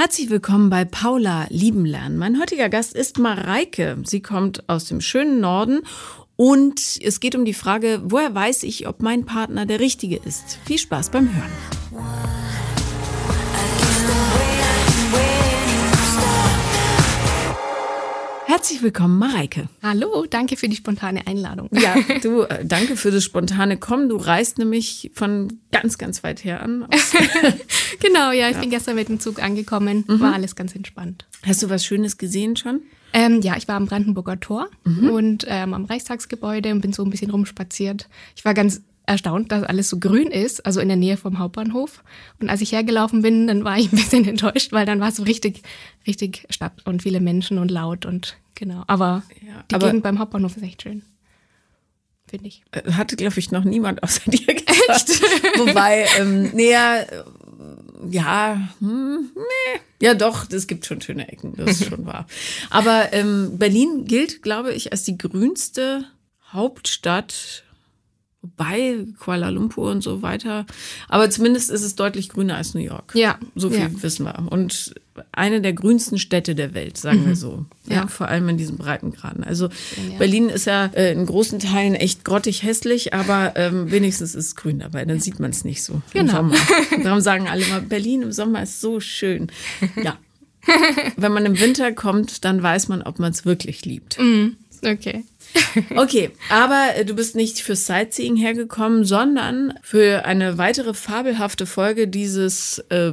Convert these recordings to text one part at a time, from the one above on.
Herzlich willkommen bei Paula Lieben lernen. Mein heutiger Gast ist Mareike. Sie kommt aus dem schönen Norden und es geht um die Frage, woher weiß ich, ob mein Partner der richtige ist? Viel Spaß beim Hören. Herzlich willkommen, Mareike. Hallo, danke für die spontane Einladung. Ja, du, äh, danke für das spontane Kommen. Du reist nämlich von ganz, ganz weit her an. genau, ja, ich ja. bin gestern mit dem Zug angekommen. Mhm. War alles ganz entspannt. Hast du was Schönes gesehen schon? Ähm, ja, ich war am Brandenburger Tor mhm. und ähm, am Reichstagsgebäude und bin so ein bisschen rumspaziert. Ich war ganz erstaunt, dass alles so grün ist, also in der Nähe vom Hauptbahnhof. Und als ich hergelaufen bin, dann war ich ein bisschen enttäuscht, weil dann war es so richtig, richtig Stadt und viele Menschen und laut und genau. Aber ja, die aber Gegend beim Hauptbahnhof ist echt schön. Finde ich. Äh, hatte, glaube ich, noch niemand außer dir gesagt. Wobei, ähm, näher, ja, hm, nee. Ja, doch, es gibt schon schöne Ecken, das ist schon wahr. Aber ähm, Berlin gilt, glaube ich, als die grünste Hauptstadt Wobei Kuala Lumpur und so weiter. Aber zumindest ist es deutlich grüner als New York. Ja. So viel ja. wissen wir. Und eine der grünsten Städte der Welt, sagen mhm. wir so. Ja, ja, Vor allem in diesen Breitengraden. Also ja. Berlin ist ja äh, in großen Teilen echt grottig hässlich, aber ähm, wenigstens ist es grün dabei. Dann sieht man es nicht so genau. im Sommer. Darum sagen alle immer, Berlin im Sommer ist so schön. Ja. Wenn man im Winter kommt, dann weiß man, ob man es wirklich liebt. Mhm. Okay. Okay, aber äh, du bist nicht für Sightseeing hergekommen, sondern für eine weitere fabelhafte Folge dieses äh,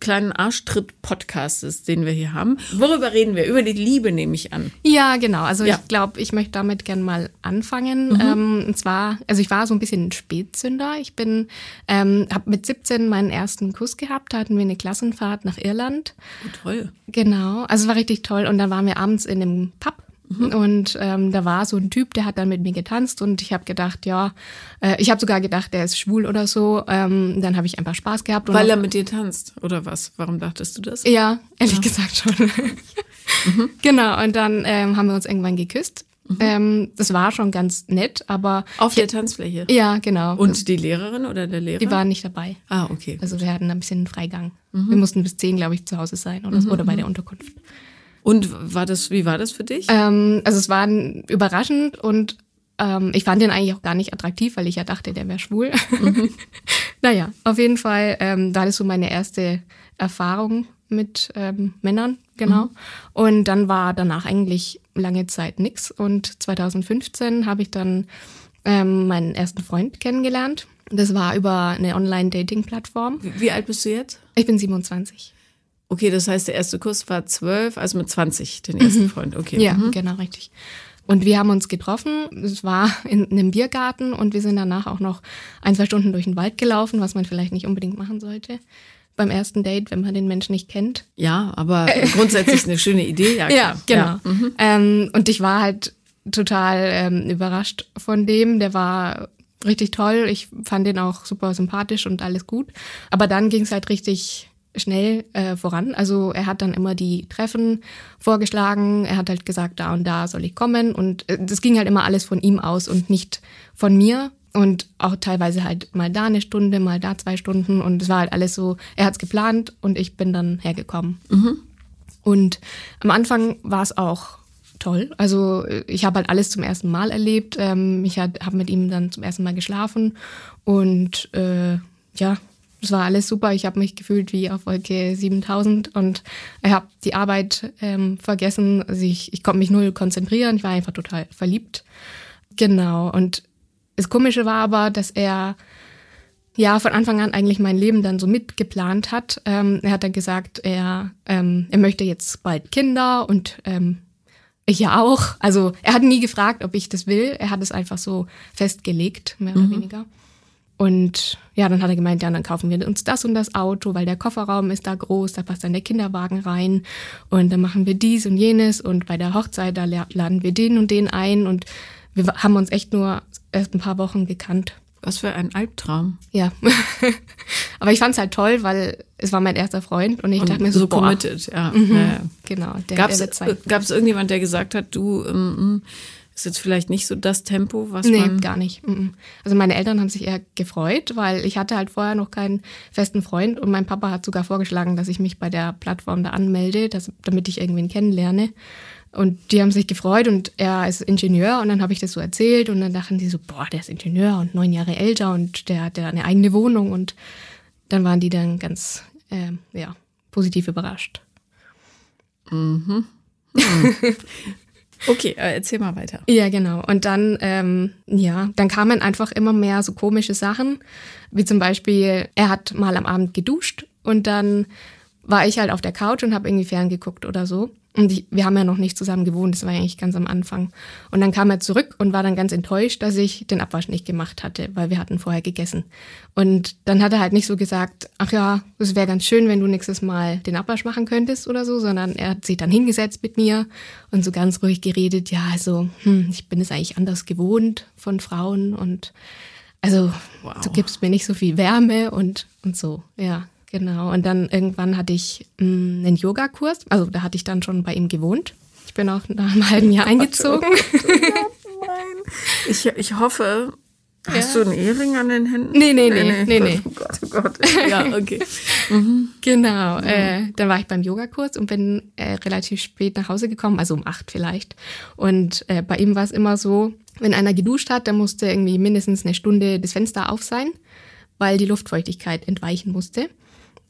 kleinen Arschtritt-Podcastes, den wir hier haben. Worüber reden wir? Über die Liebe nehme ich an. Ja, genau. Also ja. ich glaube, ich möchte damit gern mal anfangen. Mhm. Ähm, und zwar, also ich war so ein bisschen ein Spätzünder. Ich bin, ähm, habe mit 17 meinen ersten Kuss gehabt. Da hatten wir eine Klassenfahrt nach Irland. Oh, toll. Genau. Also es war richtig toll. Und dann waren wir abends in einem Pub. Und ähm, da war so ein Typ, der hat dann mit mir getanzt und ich habe gedacht, ja, äh, ich habe sogar gedacht, der ist schwul oder so. Ähm, dann habe ich einfach Spaß gehabt. Weil er mit dir tanzt oder was? Warum dachtest du das? Ja, ehrlich ja. gesagt schon. mhm. Genau, und dann ähm, haben wir uns irgendwann geküsst. Mhm. Ähm, das war schon ganz nett, aber. Auf der Tanzfläche? Ja, genau. Und die Lehrerin oder der Lehrer? Die waren nicht dabei. Ah, okay. Also wir hatten ein bisschen Freigang. Mhm. Wir mussten bis zehn, glaube ich, zu Hause sein oder, mhm. oder bei der Unterkunft. Und war das, wie war das für dich? Ähm, also es war überraschend und ähm, ich fand den eigentlich auch gar nicht attraktiv, weil ich ja dachte, der wäre schwul. Mhm. naja, auf jeden Fall ähm, war das so meine erste Erfahrung mit ähm, Männern, genau. Mhm. Und dann war danach eigentlich lange Zeit nix. Und 2015 habe ich dann ähm, meinen ersten Freund kennengelernt. Das war über eine Online-Dating-Plattform. Wie, wie alt bist du jetzt? Ich bin 27. Okay, das heißt, der erste Kuss war zwölf, also mit 20 den ersten mhm. Freund. Okay. Ja, mhm. genau, richtig. Und wir haben uns getroffen. Es war in einem Biergarten und wir sind danach auch noch ein, zwei Stunden durch den Wald gelaufen, was man vielleicht nicht unbedingt machen sollte beim ersten Date, wenn man den Menschen nicht kennt. Ja, aber grundsätzlich eine schöne Idee, ja. Klar. Ja, genau. Ja. Mhm. Ähm, und ich war halt total ähm, überrascht von dem. Der war richtig toll. Ich fand den auch super sympathisch und alles gut. Aber dann ging es halt richtig schnell äh, voran. Also er hat dann immer die Treffen vorgeschlagen. Er hat halt gesagt, da und da soll ich kommen. Und äh, das ging halt immer alles von ihm aus und nicht von mir. Und auch teilweise halt mal da eine Stunde, mal da zwei Stunden. Und es war halt alles so, er hat es geplant und ich bin dann hergekommen. Mhm. Und am Anfang war es auch toll. Also ich habe halt alles zum ersten Mal erlebt. Ähm, ich habe mit ihm dann zum ersten Mal geschlafen. Und äh, ja, es war alles super. Ich habe mich gefühlt wie auf Wolke 7000 und ich habe die Arbeit ähm, vergessen. Also ich, ich konnte mich null konzentrieren. Ich war einfach total verliebt. Genau. Und das Komische war aber, dass er ja von Anfang an eigentlich mein Leben dann so mitgeplant hat. Ähm, er hat dann gesagt, er, ähm, er möchte jetzt bald Kinder und ähm, ich ja auch. Also er hat nie gefragt, ob ich das will. Er hat es einfach so festgelegt, mehr oder mhm. weniger. Und ja, dann hat er gemeint, ja, dann kaufen wir uns das und das Auto, weil der Kofferraum ist da groß, da passt dann der Kinderwagen rein. Und dann machen wir dies und jenes und bei der Hochzeit, da laden wir den und den ein. Und wir haben uns echt nur erst ein paar Wochen gekannt. Was für ein Albtraum. Ja. Aber ich fand es halt toll, weil es war mein erster Freund und ich und dachte mir so, so committed, ja. Mhm. ja. Genau. Gab es irgendjemand, der gesagt hat, du, ähm, Ist jetzt vielleicht nicht so das Tempo, was nee, man. gar nicht. Also meine Eltern haben sich eher gefreut, weil ich hatte halt vorher noch keinen festen Freund und mein Papa hat sogar vorgeschlagen, dass ich mich bei der Plattform da anmelde, dass, damit ich irgendwen kennenlerne. Und die haben sich gefreut und er ist Ingenieur und dann habe ich das so erzählt und dann dachten die so, boah, der ist Ingenieur und neun Jahre älter und der hat ja eine eigene Wohnung und dann waren die dann ganz, äh, ja, positiv überrascht. Mhm. mhm. Okay, äh, erzähl mal weiter. Ja, genau. Und dann, ähm, ja, dann kamen einfach immer mehr so komische Sachen, wie zum Beispiel, er hat mal am Abend geduscht und dann war ich halt auf der Couch und habe irgendwie ferngeguckt oder so. Und ich, wir haben ja noch nicht zusammen gewohnt, das war ja eigentlich ganz am Anfang. Und dann kam er zurück und war dann ganz enttäuscht, dass ich den Abwasch nicht gemacht hatte, weil wir hatten vorher gegessen. Und dann hat er halt nicht so gesagt, ach ja, es wäre ganz schön, wenn du nächstes Mal den Abwasch machen könntest oder so, sondern er hat sich dann hingesetzt mit mir und so ganz ruhig geredet, ja, also, hm, ich bin es eigentlich anders gewohnt von Frauen und also wow. du gibst mir nicht so viel Wärme und, und so, ja. Genau. Und dann irgendwann hatte ich mh, mm, einen Yogakurs. Also da hatte ich dann schon bei ihm gewohnt. Ich bin auch nach einem halben Jahr eingezogen. Ich, ich hoffe, Hast ja. du einen Ehering an den Händen? Nee, nee, nee, nee, nee. Oh Gott, oh Gott. Ja, okay. Mhm. Genau. Mhm. Äh, dann war ich beim Yogakurs und bin äh, relativ spät nach Hause gekommen, also um acht vielleicht. Und äh, bei ihm war es immer so, wenn einer geduscht hat, dann musste irgendwie mindestens eine Stunde das Fenster auf sein, weil die Luftfeuchtigkeit entweichen musste.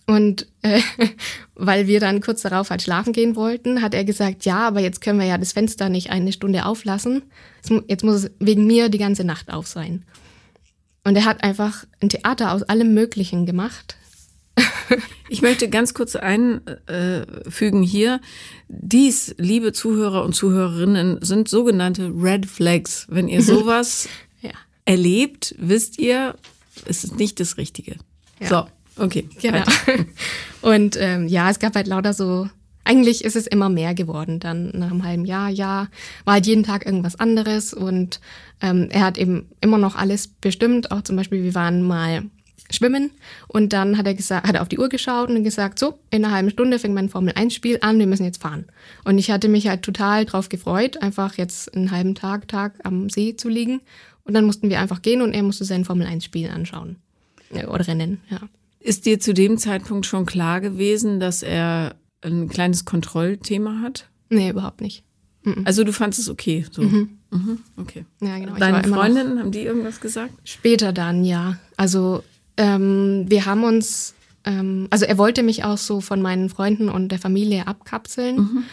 Und äh, weil wir dann kurz darauf halt schlafen gehen wollten, hat er gesagt, ja, aber jetzt können wir ja das Fenster nicht eine Stunde auflassen. Jetzt muss es wegen mir die ganze Nacht auf sein. Und er hat einfach ein Theater aus allem Möglichen gemacht. Ich möchte ganz kurz einfügen hier, dies, liebe Zuhörer und Zuhörerinnen, sind sogenannte Red Flags. Wenn ihr sowas ja. erlebt, wisst ihr, es ist nicht das Richtige. Ja. So. Okay. Genau. Und ähm, ja, es gab halt lauter so, eigentlich ist es immer mehr geworden. Dann nach einem halben Jahr, ja, war halt jeden Tag irgendwas anderes und ähm, er hat eben immer noch alles bestimmt. Auch zum Beispiel, wir waren mal schwimmen und dann hat er gesagt, hat er auf die Uhr geschaut und gesagt, so, in einer halben Stunde fängt mein Formel 1 Spiel an, wir müssen jetzt fahren. Und ich hatte mich halt total drauf gefreut, einfach jetzt einen halben Tag, Tag am See zu liegen. Und dann mussten wir einfach gehen und er musste sein Formel 1 Spiel anschauen. Oder Rennen, ja. Ist dir zu dem Zeitpunkt schon klar gewesen, dass er ein kleines Kontrollthema hat? Nee, überhaupt nicht. Mhm. Also du fandest es okay. So. Mhm. Mhm, okay. Ja, genau. Deine Freundinnen, haben die irgendwas gesagt? Später dann, ja. Also ähm, wir haben uns, ähm, also er wollte mich auch so von meinen Freunden und der Familie abkapseln. Mhm.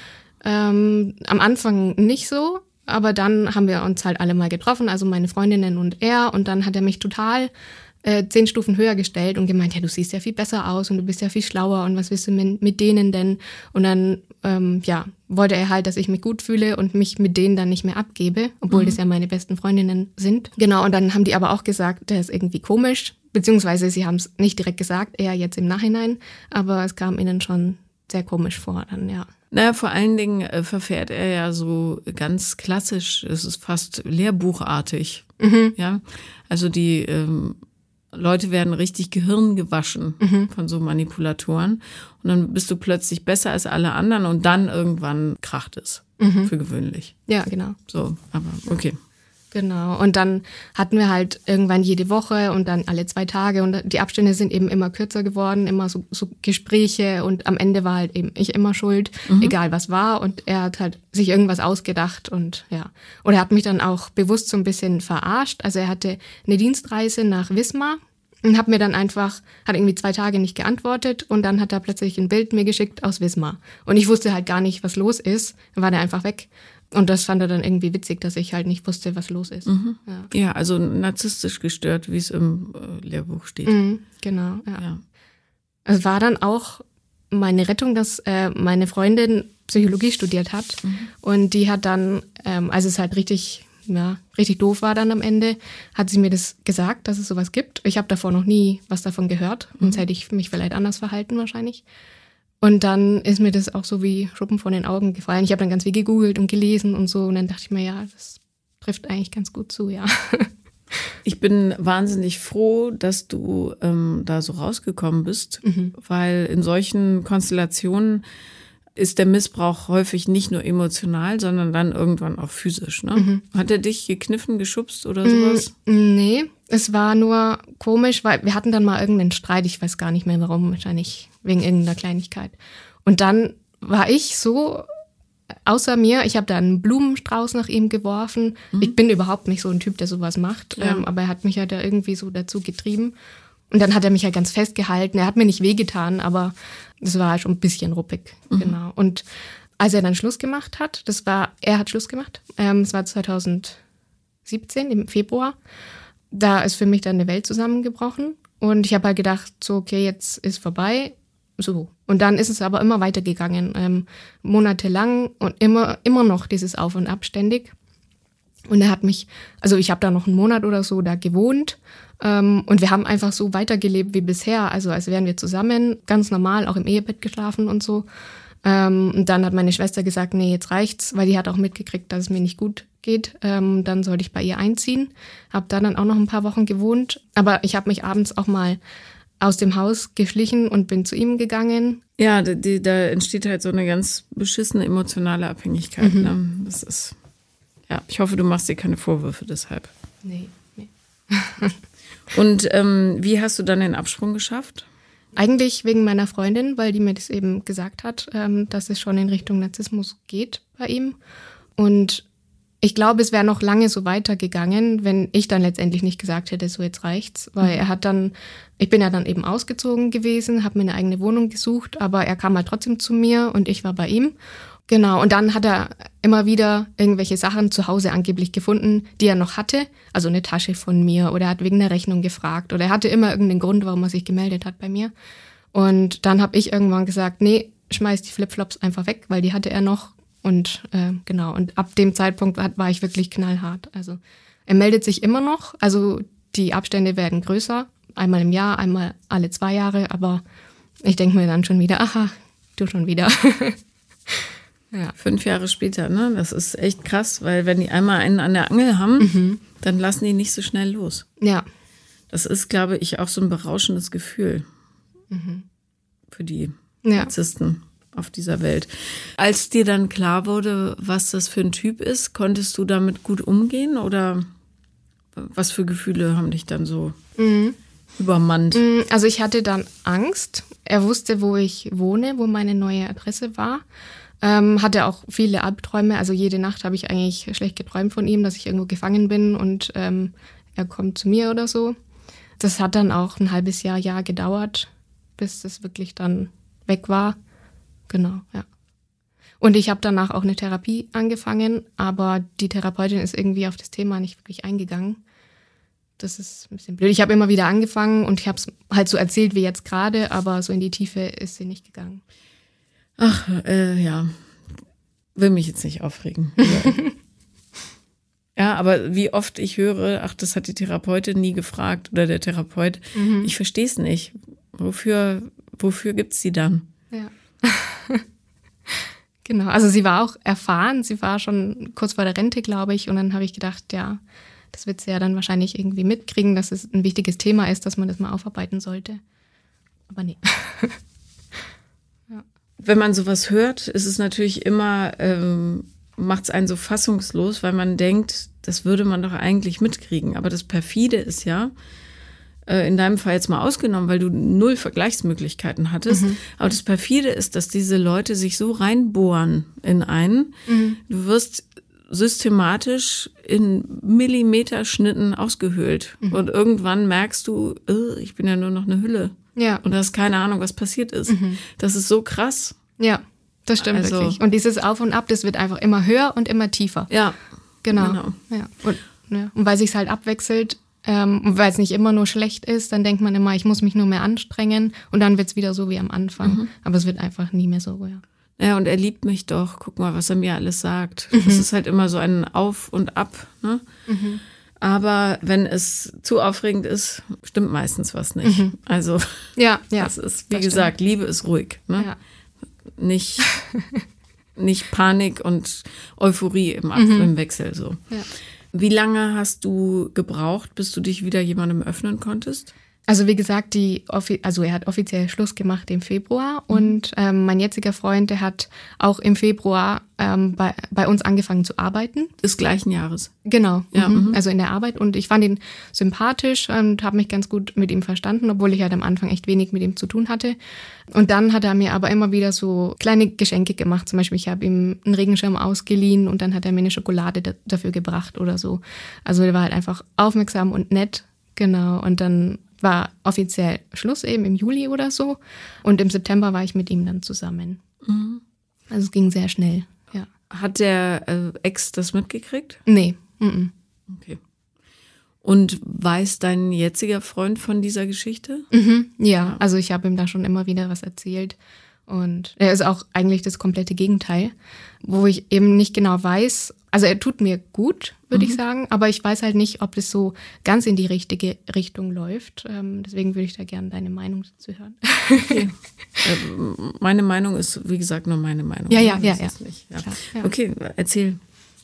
Ähm, am Anfang nicht so, aber dann haben wir uns halt alle mal getroffen, also meine Freundinnen und er. Und dann hat er mich total äh, zehn Stufen höher gestellt und gemeint, ja, du siehst ja viel besser aus und du bist ja viel schlauer und was willst du mit, mit denen denn? Und dann, ähm, ja, wollte er halt, dass ich mich gut fühle und mich mit denen dann nicht mehr abgebe, obwohl mhm. das ja meine besten Freundinnen sind. Genau, und dann haben die aber auch gesagt, der ist irgendwie komisch, beziehungsweise sie haben es nicht direkt gesagt, eher jetzt im Nachhinein, aber es kam ihnen schon sehr komisch vor dann, ja. Naja, vor allen Dingen äh, verfährt er ja so ganz klassisch, es ist fast lehrbuchartig. Mhm. Ja, also die ähm, Leute werden richtig Gehirn gewaschen mhm. von so Manipulatoren. Und dann bist du plötzlich besser als alle anderen und dann irgendwann kracht es. Mhm. Für gewöhnlich. Ja, genau. So, aber okay. Genau. Und dann hatten wir halt irgendwann jede Woche und dann alle zwei Tage und die Abstände sind eben immer kürzer geworden, immer so, so Gespräche und am Ende war halt eben ich immer schuld, mhm. egal was war und er hat halt sich irgendwas ausgedacht und ja. Und er hat mich dann auch bewusst so ein bisschen verarscht. Also er hatte eine Dienstreise nach Wismar und hat mir dann einfach, hat irgendwie zwei Tage nicht geantwortet und dann hat er plötzlich ein Bild mir geschickt aus Wismar. Und ich wusste halt gar nicht, was los ist. Dann war der einfach weg. Und das fand er dann irgendwie witzig, dass ich halt nicht wusste, was los ist. Mhm. Ja. ja. also narzisstisch gestört, wie es im äh, Lehrbuch steht. Mhm, genau, ja. ja. Es war dann auch meine Rettung, dass äh, meine Freundin Psychologie studiert hat. Mhm. Und die hat dann, ähm, als es halt richtig, ja, richtig doof war dann am Ende, hat sie mir das gesagt, dass es sowas gibt. Ich habe davor noch nie was davon gehört. Mhm. Sonst hätte ich mich vielleicht anders verhalten wahrscheinlich. Und dann ist mir das auch so wie Schuppen von den Augen gefallen. Ich habe dann ganz viel gegoogelt und gelesen und so. Und dann dachte ich mir, ja, das trifft eigentlich ganz gut zu, ja. Ich bin wahnsinnig froh, dass du ähm, da so rausgekommen bist, mhm. weil in solchen Konstellationen ist der Missbrauch häufig nicht nur emotional, sondern dann irgendwann auch physisch. Ne? Mhm. Hat er dich gekniffen, geschubst oder sowas? Mm, nee, es war nur komisch, weil wir hatten dann mal irgendeinen Streit, ich weiß gar nicht mehr warum, wahrscheinlich wegen irgendeiner Kleinigkeit. Und dann war ich so außer mir, ich habe da einen Blumenstrauß nach ihm geworfen. Mhm. Ich bin überhaupt nicht so ein Typ, der sowas macht, ja. ähm, aber er hat mich ja da irgendwie so dazu getrieben. Und dann hat er mich ja ganz festgehalten. Er hat mir nicht wehgetan, aber es war schon ein bisschen ruppig. Mhm. Genau. Und als er dann Schluss gemacht hat, das war, er hat Schluss gemacht, ähm, es war 2017 im Februar, da ist für mich dann eine Welt zusammengebrochen. Und ich habe halt gedacht, so, okay, jetzt ist vorbei. So. Und dann ist es aber immer weitergegangen, ähm, monatelang und immer, immer noch dieses Auf und Ab ständig. Und er hat mich, also ich habe da noch einen Monat oder so da gewohnt und wir haben einfach so weitergelebt wie bisher, also als wären wir zusammen, ganz normal, auch im Ehebett geschlafen und so. Ähm, und dann hat meine Schwester gesagt, nee, jetzt reicht's, weil die hat auch mitgekriegt, dass es mir nicht gut geht. Ähm, dann sollte ich bei ihr einziehen. Hab da dann auch noch ein paar Wochen gewohnt, aber ich habe mich abends auch mal aus dem Haus geschlichen und bin zu ihm gegangen. Ja, die, da entsteht halt so eine ganz beschissene emotionale Abhängigkeit. Mhm. Ne? Das ist, ja, ich hoffe, du machst dir keine Vorwürfe deshalb. Nee, nee. und ähm, wie hast du dann den Absprung geschafft? Eigentlich wegen meiner Freundin, weil die mir das eben gesagt hat, ähm, dass es schon in Richtung Narzissmus geht bei ihm. Und ich glaube, es wäre noch lange so weitergegangen, wenn ich dann letztendlich nicht gesagt hätte, so jetzt reicht's, weil er hat dann, ich bin ja dann eben ausgezogen gewesen, habe mir eine eigene Wohnung gesucht, aber er kam halt trotzdem zu mir und ich war bei ihm. Genau, und dann hat er immer wieder irgendwelche Sachen zu Hause angeblich gefunden, die er noch hatte, also eine Tasche von mir oder er hat wegen der Rechnung gefragt oder er hatte immer irgendeinen Grund, warum er sich gemeldet hat bei mir. Und dann habe ich irgendwann gesagt, nee, schmeiß die Flipflops einfach weg, weil die hatte er noch und äh, genau, und ab dem Zeitpunkt war, war ich wirklich knallhart. Also er meldet sich immer noch, also die Abstände werden größer, einmal im Jahr, einmal alle zwei Jahre, aber ich denke mir dann schon wieder, aha, du schon wieder. ja. Fünf Jahre später, ne? Das ist echt krass, weil wenn die einmal einen an der Angel haben, mhm. dann lassen die nicht so schnell los. Ja. Das ist, glaube ich, auch so ein berauschendes Gefühl mhm. für die ja. Narzissten auf dieser Welt. Als dir dann klar wurde, was das für ein Typ ist, konntest du damit gut umgehen oder was für Gefühle haben dich dann so mhm. übermannt? Mhm, also ich hatte dann Angst. Er wusste, wo ich wohne, wo meine neue Adresse war. Ähm, hatte auch viele Albträume. Also jede Nacht habe ich eigentlich schlecht geträumt von ihm, dass ich irgendwo gefangen bin und ähm, er kommt zu mir oder so. Das hat dann auch ein halbes Jahr, Jahr gedauert, bis das wirklich dann weg war. Genau, ja. Und ich habe danach auch eine Therapie angefangen, aber die Therapeutin ist irgendwie auf das Thema nicht wirklich eingegangen. Das ist ein bisschen blöd. Ich habe immer wieder angefangen und ich habe es halt so erzählt wie jetzt gerade, aber so in die Tiefe ist sie nicht gegangen. Ach, äh, ja. Will mich jetzt nicht aufregen. ja, aber wie oft ich höre, ach, das hat die Therapeutin nie gefragt oder der Therapeut. Mhm. Ich verstehe es nicht. Wofür, wofür gibt es sie dann? Ja. genau, also sie war auch erfahren, sie war schon kurz vor der Rente, glaube ich, und dann habe ich gedacht, ja, das wird sie ja dann wahrscheinlich irgendwie mitkriegen, dass es ein wichtiges Thema ist, dass man das mal aufarbeiten sollte. Aber nee. Wenn man sowas hört, ist es natürlich immer, ähm, macht es einen so fassungslos, weil man denkt, das würde man doch eigentlich mitkriegen. Aber das perfide ist ja, äh, in deinem Fall jetzt mal ausgenommen, weil du null Vergleichsmöglichkeiten hattest. Mhm. Aber das perfide ist, dass diese Leute sich so reinbohren in einen. Mhm. Du wirst systematisch in Millimeterschnitten ausgehöhlt. Mhm. Und irgendwann merkst du, oh, ich bin ja nur noch eine Hülle. Ja. Und du hast keine Ahnung, was passiert ist. Mhm. Das ist so krass. Ja, das stimmt also, wirklich. Und dieses Auf und Ab, das wird einfach immer höher und immer tiefer. Ja. Genau. genau. Ja. Und, ja. und weil sich halt abwechselt, ähm, weil es nicht immer nur schlecht ist, dann denkt man immer, ich muss mich nur mehr anstrengen und dann wird es wieder so wie am Anfang. Mhm. Aber es wird einfach nie mehr so, ja. Ja, und er liebt mich doch. Guck mal, was er mir alles sagt. Mhm. Das ist halt immer so ein Auf und Ab. Ne? Mhm. Aber wenn es zu aufregend ist, stimmt meistens was nicht. Mhm. Also, ja, ja. Das ist, wie das gesagt, stimmt. Liebe ist ruhig. Ne? Ja. Nicht, nicht Panik und Euphorie im, Ab mhm. im Wechsel. So. Ja. Wie lange hast du gebraucht, bis du dich wieder jemandem öffnen konntest? Also wie gesagt, die also er hat offiziell Schluss gemacht im Februar mhm. und ähm, mein jetziger Freund, der hat auch im Februar ähm, bei, bei uns angefangen zu arbeiten. Des gleichen Jahres. Genau, ja, mhm. mhm. also in der Arbeit und ich fand ihn sympathisch und habe mich ganz gut mit ihm verstanden, obwohl ich halt am Anfang echt wenig mit ihm zu tun hatte. Und dann hat er mir aber immer wieder so kleine Geschenke gemacht. Zum Beispiel, ich habe ihm einen Regenschirm ausgeliehen und dann hat er mir eine Schokolade da, dafür gebracht oder so. Also er war halt einfach aufmerksam und nett. Genau. Und dann war offiziell Schluss eben im Juli oder so. Und im September war ich mit ihm dann zusammen. Mhm. Also es ging sehr schnell, ja. Hat der äh, Ex das mitgekriegt? Nee. Mhm. Okay. Und weiß dein jetziger Freund von dieser Geschichte? Mhm, ja, ja, also ich habe ihm da schon immer wieder was erzählt. Und er ist auch eigentlich das komplette Gegenteil, wo ich eben nicht genau weiß, also er tut mir gut, würde mhm. ich sagen, aber ich weiß halt nicht, ob das so ganz in die richtige Richtung läuft. Ähm, deswegen würde ich da gerne deine Meinung dazu hören. Okay. äh, meine Meinung ist, wie gesagt, nur meine Meinung. Ja, ja, ja. ja. ja. Klar, ja. Okay, erzähl.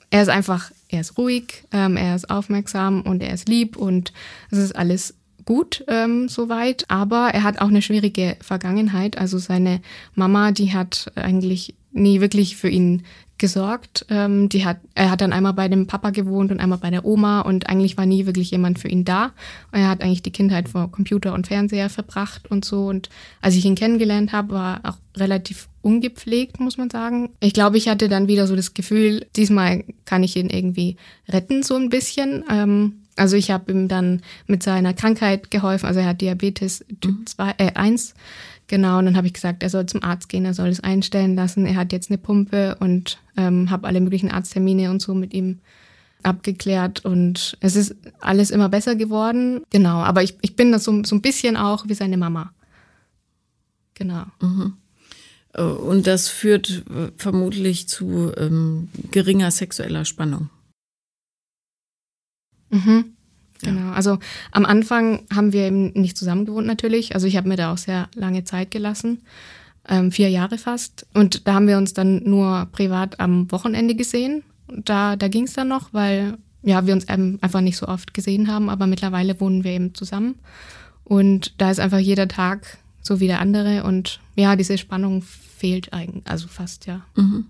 Er ist einfach, er ist ruhig, ähm, er ist aufmerksam und er ist lieb und es ist alles gut ähm, soweit, aber er hat auch eine schwierige Vergangenheit. Also seine Mama, die hat eigentlich nie wirklich für ihn gesorgt. Ähm, die hat, er hat dann einmal bei dem Papa gewohnt und einmal bei der Oma und eigentlich war nie wirklich jemand für ihn da. Er hat eigentlich die Kindheit vor Computer und Fernseher verbracht und so. Und als ich ihn kennengelernt habe, war er auch relativ ungepflegt, muss man sagen. Ich glaube, ich hatte dann wieder so das Gefühl, diesmal kann ich ihn irgendwie retten, so ein bisschen. Ähm, also ich habe ihm dann mit seiner Krankheit geholfen. Also er hat Diabetes Typ 2, mhm. äh, 1 Genau, und dann habe ich gesagt, er soll zum Arzt gehen, er soll es einstellen lassen. Er hat jetzt eine Pumpe und ähm, habe alle möglichen Arzttermine und so mit ihm abgeklärt und es ist alles immer besser geworden. Genau, aber ich, ich bin da so, so ein bisschen auch wie seine Mama. Genau. Mhm. Äh, und das führt äh, vermutlich zu ähm, geringer sexueller Spannung. Mhm. Genau. Also am Anfang haben wir eben nicht zusammen gewohnt natürlich. Also ich habe mir da auch sehr lange Zeit gelassen, ähm, vier Jahre fast. Und da haben wir uns dann nur privat am Wochenende gesehen. Da, da ging es dann noch, weil ja, wir uns eben einfach nicht so oft gesehen haben. Aber mittlerweile wohnen wir eben zusammen. Und da ist einfach jeder Tag so wie der andere. Und ja, diese Spannung fehlt eigentlich, also fast, ja. Mhm.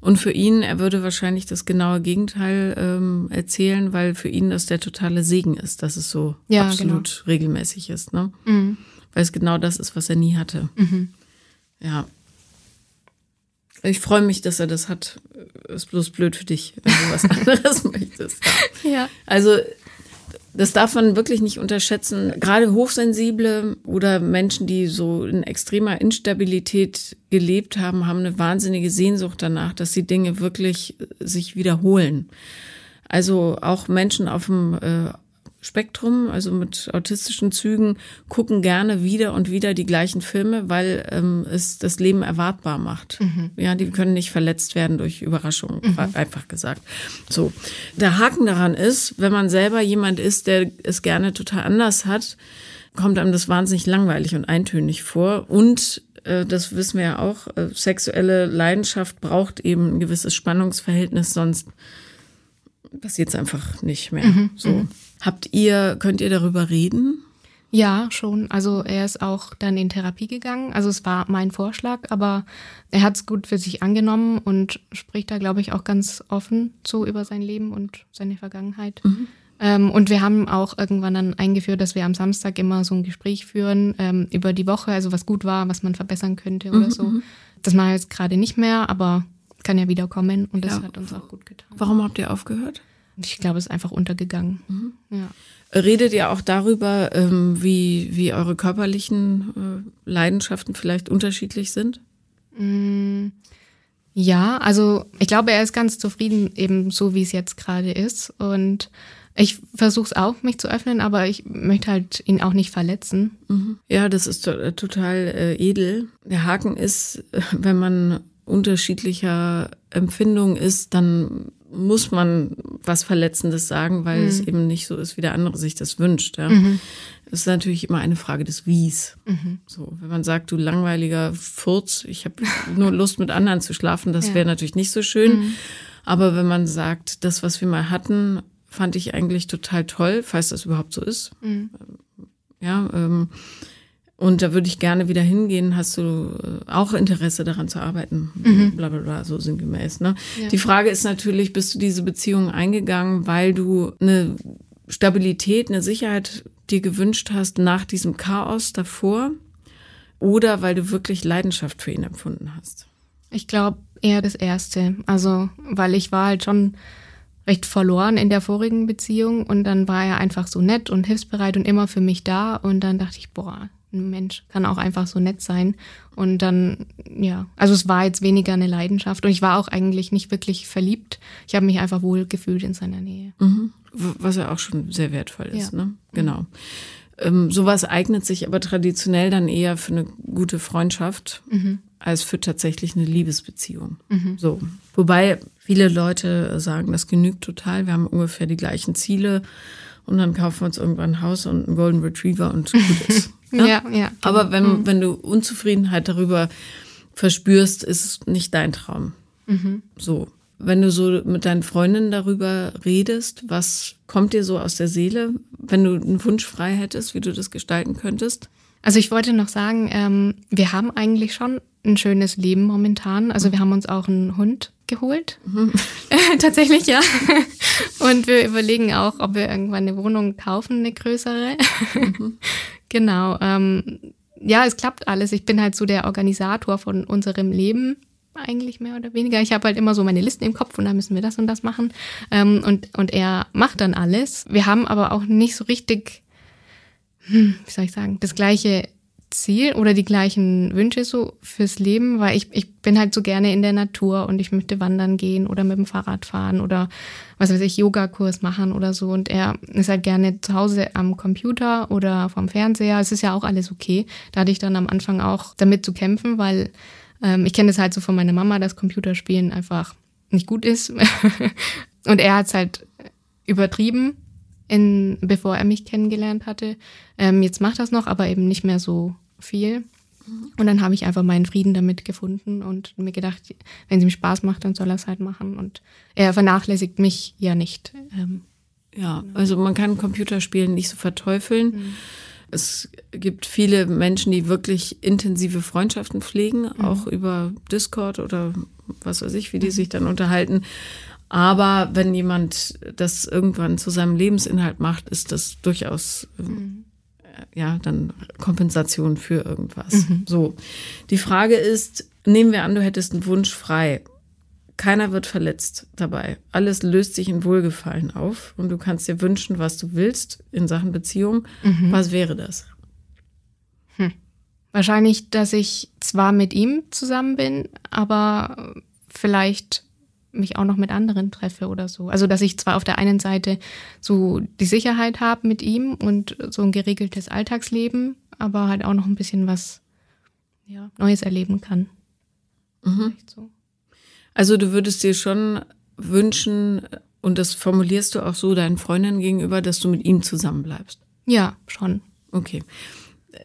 Und für ihn, er würde wahrscheinlich das genaue Gegenteil ähm, erzählen, weil für ihn das der totale Segen ist, dass es so ja, absolut genau. regelmäßig ist. Ne? Mhm. Weil es genau das ist, was er nie hatte. Mhm. Ja. Ich freue mich, dass er das hat. Ist bloß blöd für dich, wenn du was anderes möchtest. Ja. ja. Also das darf man wirklich nicht unterschätzen. Gerade Hochsensible oder Menschen, die so in extremer Instabilität gelebt haben, haben eine wahnsinnige Sehnsucht danach, dass die Dinge wirklich sich wiederholen. Also auch Menschen auf dem äh, Spektrum, also mit autistischen Zügen, gucken gerne wieder und wieder die gleichen Filme, weil ähm, es das Leben erwartbar macht. Mhm. Ja, die können nicht verletzt werden durch Überraschungen, mhm. einfach gesagt. So. Der Haken daran ist, wenn man selber jemand ist, der es gerne total anders hat, kommt einem das wahnsinnig langweilig und eintönig vor. Und äh, das wissen wir ja auch, äh, sexuelle Leidenschaft braucht eben ein gewisses Spannungsverhältnis, sonst passiert es einfach nicht mehr. Mhm. So. Habt ihr, könnt ihr darüber reden? Ja, schon. Also er ist auch dann in Therapie gegangen. Also es war mein Vorschlag, aber er hat es gut für sich angenommen und spricht da, glaube ich, auch ganz offen so über sein Leben und seine Vergangenheit. Mhm. Ähm, und wir haben auch irgendwann dann eingeführt, dass wir am Samstag immer so ein Gespräch führen ähm, über die Woche, also was gut war, was man verbessern könnte oder mhm. so. Mhm. Das mache ich jetzt gerade nicht mehr, aber kann ja wiederkommen und das ja. hat uns auch gut getan. Warum habt ihr aufgehört? Ich glaube, es ist einfach untergegangen. Mhm. Ja. Redet ihr auch darüber, ähm, wie, wie eure körperlichen äh, Leidenschaften vielleicht unterschiedlich sind? Mm, ja, also ich glaube, er ist ganz zufrieden, eben so wie es jetzt gerade ist. Und ich versuche es auch, mich zu öffnen, aber ich möchte halt ihn auch nicht verletzen. Mhm. Ja, das ist to total äh, edel. Der Haken ist, wenn man unterschiedlicher Empfindung ist, dann muss man was Verletzendes sagen, weil mhm. es eben nicht so ist, wie der andere sich das wünscht. Ja. Mhm. Es ist natürlich immer eine Frage des Wies. Mhm. So, wenn man sagt, du langweiliger Furz, ich habe nur Lust mit anderen zu schlafen, das ja. wäre natürlich nicht so schön. Mhm. Aber wenn man sagt, das, was wir mal hatten, fand ich eigentlich total toll, falls das überhaupt so ist. Mhm. Ja, ähm, und da würde ich gerne wieder hingehen. Hast du äh, auch Interesse daran zu arbeiten? Mhm. Bla bla bla, so sinngemäß. Ne? Ja. Die Frage ist natürlich, bist du diese Beziehung eingegangen, weil du eine Stabilität, eine Sicherheit dir gewünscht hast nach diesem Chaos davor? Oder weil du wirklich Leidenschaft für ihn empfunden hast? Ich glaube eher das Erste. Also, weil ich war halt schon recht verloren in der vorigen Beziehung und dann war er einfach so nett und hilfsbereit und immer für mich da und dann dachte ich, boah, ein Mensch kann auch einfach so nett sein. Und dann, ja, also es war jetzt weniger eine Leidenschaft und ich war auch eigentlich nicht wirklich verliebt. Ich habe mich einfach wohl gefühlt in seiner Nähe. Mhm. Was ja auch schon sehr wertvoll ist, ja. ne? Genau. Ähm, sowas eignet sich aber traditionell dann eher für eine gute Freundschaft mhm. als für tatsächlich eine Liebesbeziehung. Mhm. So. Wobei viele Leute sagen, das genügt total. Wir haben ungefähr die gleichen Ziele und dann kaufen wir uns irgendwann ein Haus und einen Golden Retriever und gut ist. Ja, ja. ja Aber wenn, mhm. wenn du Unzufriedenheit darüber verspürst, ist es nicht dein Traum. Mhm. So. Wenn du so mit deinen Freundinnen darüber redest, was kommt dir so aus der Seele, wenn du einen Wunsch frei hättest, wie du das gestalten könntest? Also ich wollte noch sagen, ähm, wir haben eigentlich schon ein schönes Leben momentan. Also wir haben uns auch einen Hund geholt. Mhm. Tatsächlich, ja. Und wir überlegen auch, ob wir irgendwann eine Wohnung kaufen, eine größere. Mhm. genau. Ähm, ja, es klappt alles. Ich bin halt so der Organisator von unserem Leben eigentlich mehr oder weniger. Ich habe halt immer so meine Listen im Kopf und da müssen wir das und das machen. Ähm, und, und er macht dann alles. Wir haben aber auch nicht so richtig, hm, wie soll ich sagen, das gleiche Ziel oder die gleichen Wünsche so fürs Leben, weil ich, ich bin halt so gerne in der Natur und ich möchte wandern gehen oder mit dem Fahrrad fahren oder was weiß ich, Yogakurs machen oder so. Und er ist halt gerne zu Hause am Computer oder vom Fernseher. Es ist ja auch alles okay. Da hatte ich dann am Anfang auch damit zu kämpfen, weil ähm, ich kenne das halt so von meiner Mama, dass Computerspielen einfach nicht gut ist. und er hat es halt übertrieben in, bevor er mich kennengelernt hatte. Ähm, jetzt macht das noch, aber eben nicht mehr so viel. Und dann habe ich einfach meinen Frieden damit gefunden und mir gedacht, wenn es ihm Spaß macht, dann soll er es halt machen. Und er vernachlässigt mich ja nicht. Ähm, ja, also man kann Computerspielen nicht so verteufeln. Mhm. Es gibt viele Menschen, die wirklich intensive Freundschaften pflegen, mhm. auch über Discord oder was weiß ich, wie die mhm. sich dann unterhalten. Aber wenn jemand das irgendwann zu seinem Lebensinhalt macht, ist das durchaus mhm. ja dann Kompensation für irgendwas. Mhm. So. Die Frage ist, nehmen wir an, du hättest einen Wunsch frei. Keiner wird verletzt dabei. Alles löst sich in Wohlgefallen auf und du kannst dir wünschen, was du willst in Sachen Beziehung. Mhm. Was wäre das? Hm. Wahrscheinlich, dass ich zwar mit ihm zusammen bin, aber vielleicht mich auch noch mit anderen treffe oder so. Also dass ich zwar auf der einen Seite so die Sicherheit habe mit ihm und so ein geregeltes Alltagsleben, aber halt auch noch ein bisschen was ja, Neues erleben kann. Mhm. So. Also du würdest dir schon wünschen, und das formulierst du auch so deinen Freundinnen gegenüber, dass du mit ihm zusammenbleibst. Ja, schon. Okay.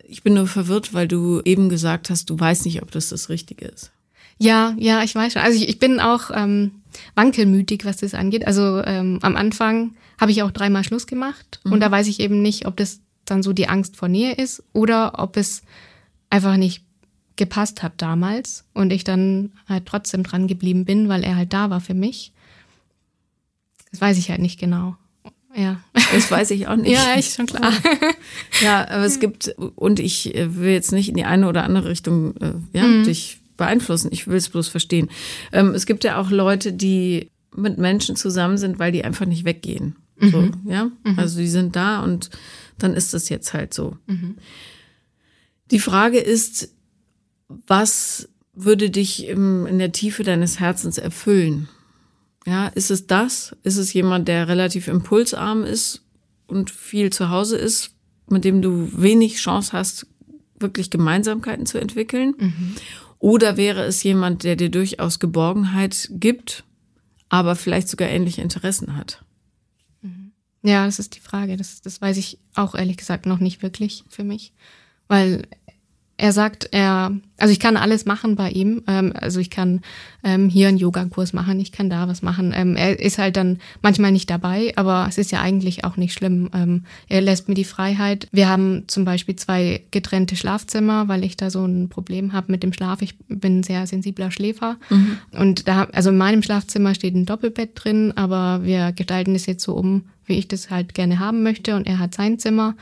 Ich bin nur verwirrt, weil du eben gesagt hast, du weißt nicht, ob das das Richtige ist. Ja, ja, ich weiß schon. Also ich, ich bin auch ähm, wankelmütig, was das angeht. Also ähm, am Anfang habe ich auch dreimal Schluss gemacht mhm. und da weiß ich eben nicht, ob das dann so die Angst vor Nähe ist oder ob es einfach nicht gepasst hat damals und ich dann halt trotzdem dran geblieben bin, weil er halt da war für mich. Das weiß ich halt nicht genau. Ja. Das weiß ich auch nicht. ja, echt schon klar. ja, aber es gibt, und ich äh, will jetzt nicht in die eine oder andere Richtung, äh, ja, mhm. dich beeinflussen. Ich will es bloß verstehen. Ähm, es gibt ja auch Leute, die mit Menschen zusammen sind, weil die einfach nicht weggehen. Mhm. So, ja, mhm. also die sind da und dann ist das jetzt halt so. Mhm. Die Frage ist, was würde dich im, in der Tiefe deines Herzens erfüllen? Ja, ist es das? Ist es jemand, der relativ impulsarm ist und viel zu Hause ist, mit dem du wenig Chance hast, wirklich Gemeinsamkeiten zu entwickeln? Mhm. Oder wäre es jemand, der dir durchaus Geborgenheit gibt, aber vielleicht sogar ähnliche Interessen hat? Mhm. Ja, das ist die Frage. Das, das weiß ich auch ehrlich gesagt noch nicht wirklich für mich. Weil er sagt, er, also ich kann alles machen bei ihm. Ähm, also ich kann ähm, hier einen Yogakurs machen, ich kann da was machen. Ähm, er ist halt dann manchmal nicht dabei, aber es ist ja eigentlich auch nicht schlimm. Ähm, er lässt mir die Freiheit. Wir haben zum Beispiel zwei getrennte Schlafzimmer, weil ich da so ein Problem habe mit dem Schlaf. Ich bin ein sehr sensibler Schläfer. Mhm. Und da, also in meinem Schlafzimmer steht ein Doppelbett drin, aber wir gestalten es jetzt so um, wie ich das halt gerne haben möchte. Und er hat sein Zimmer.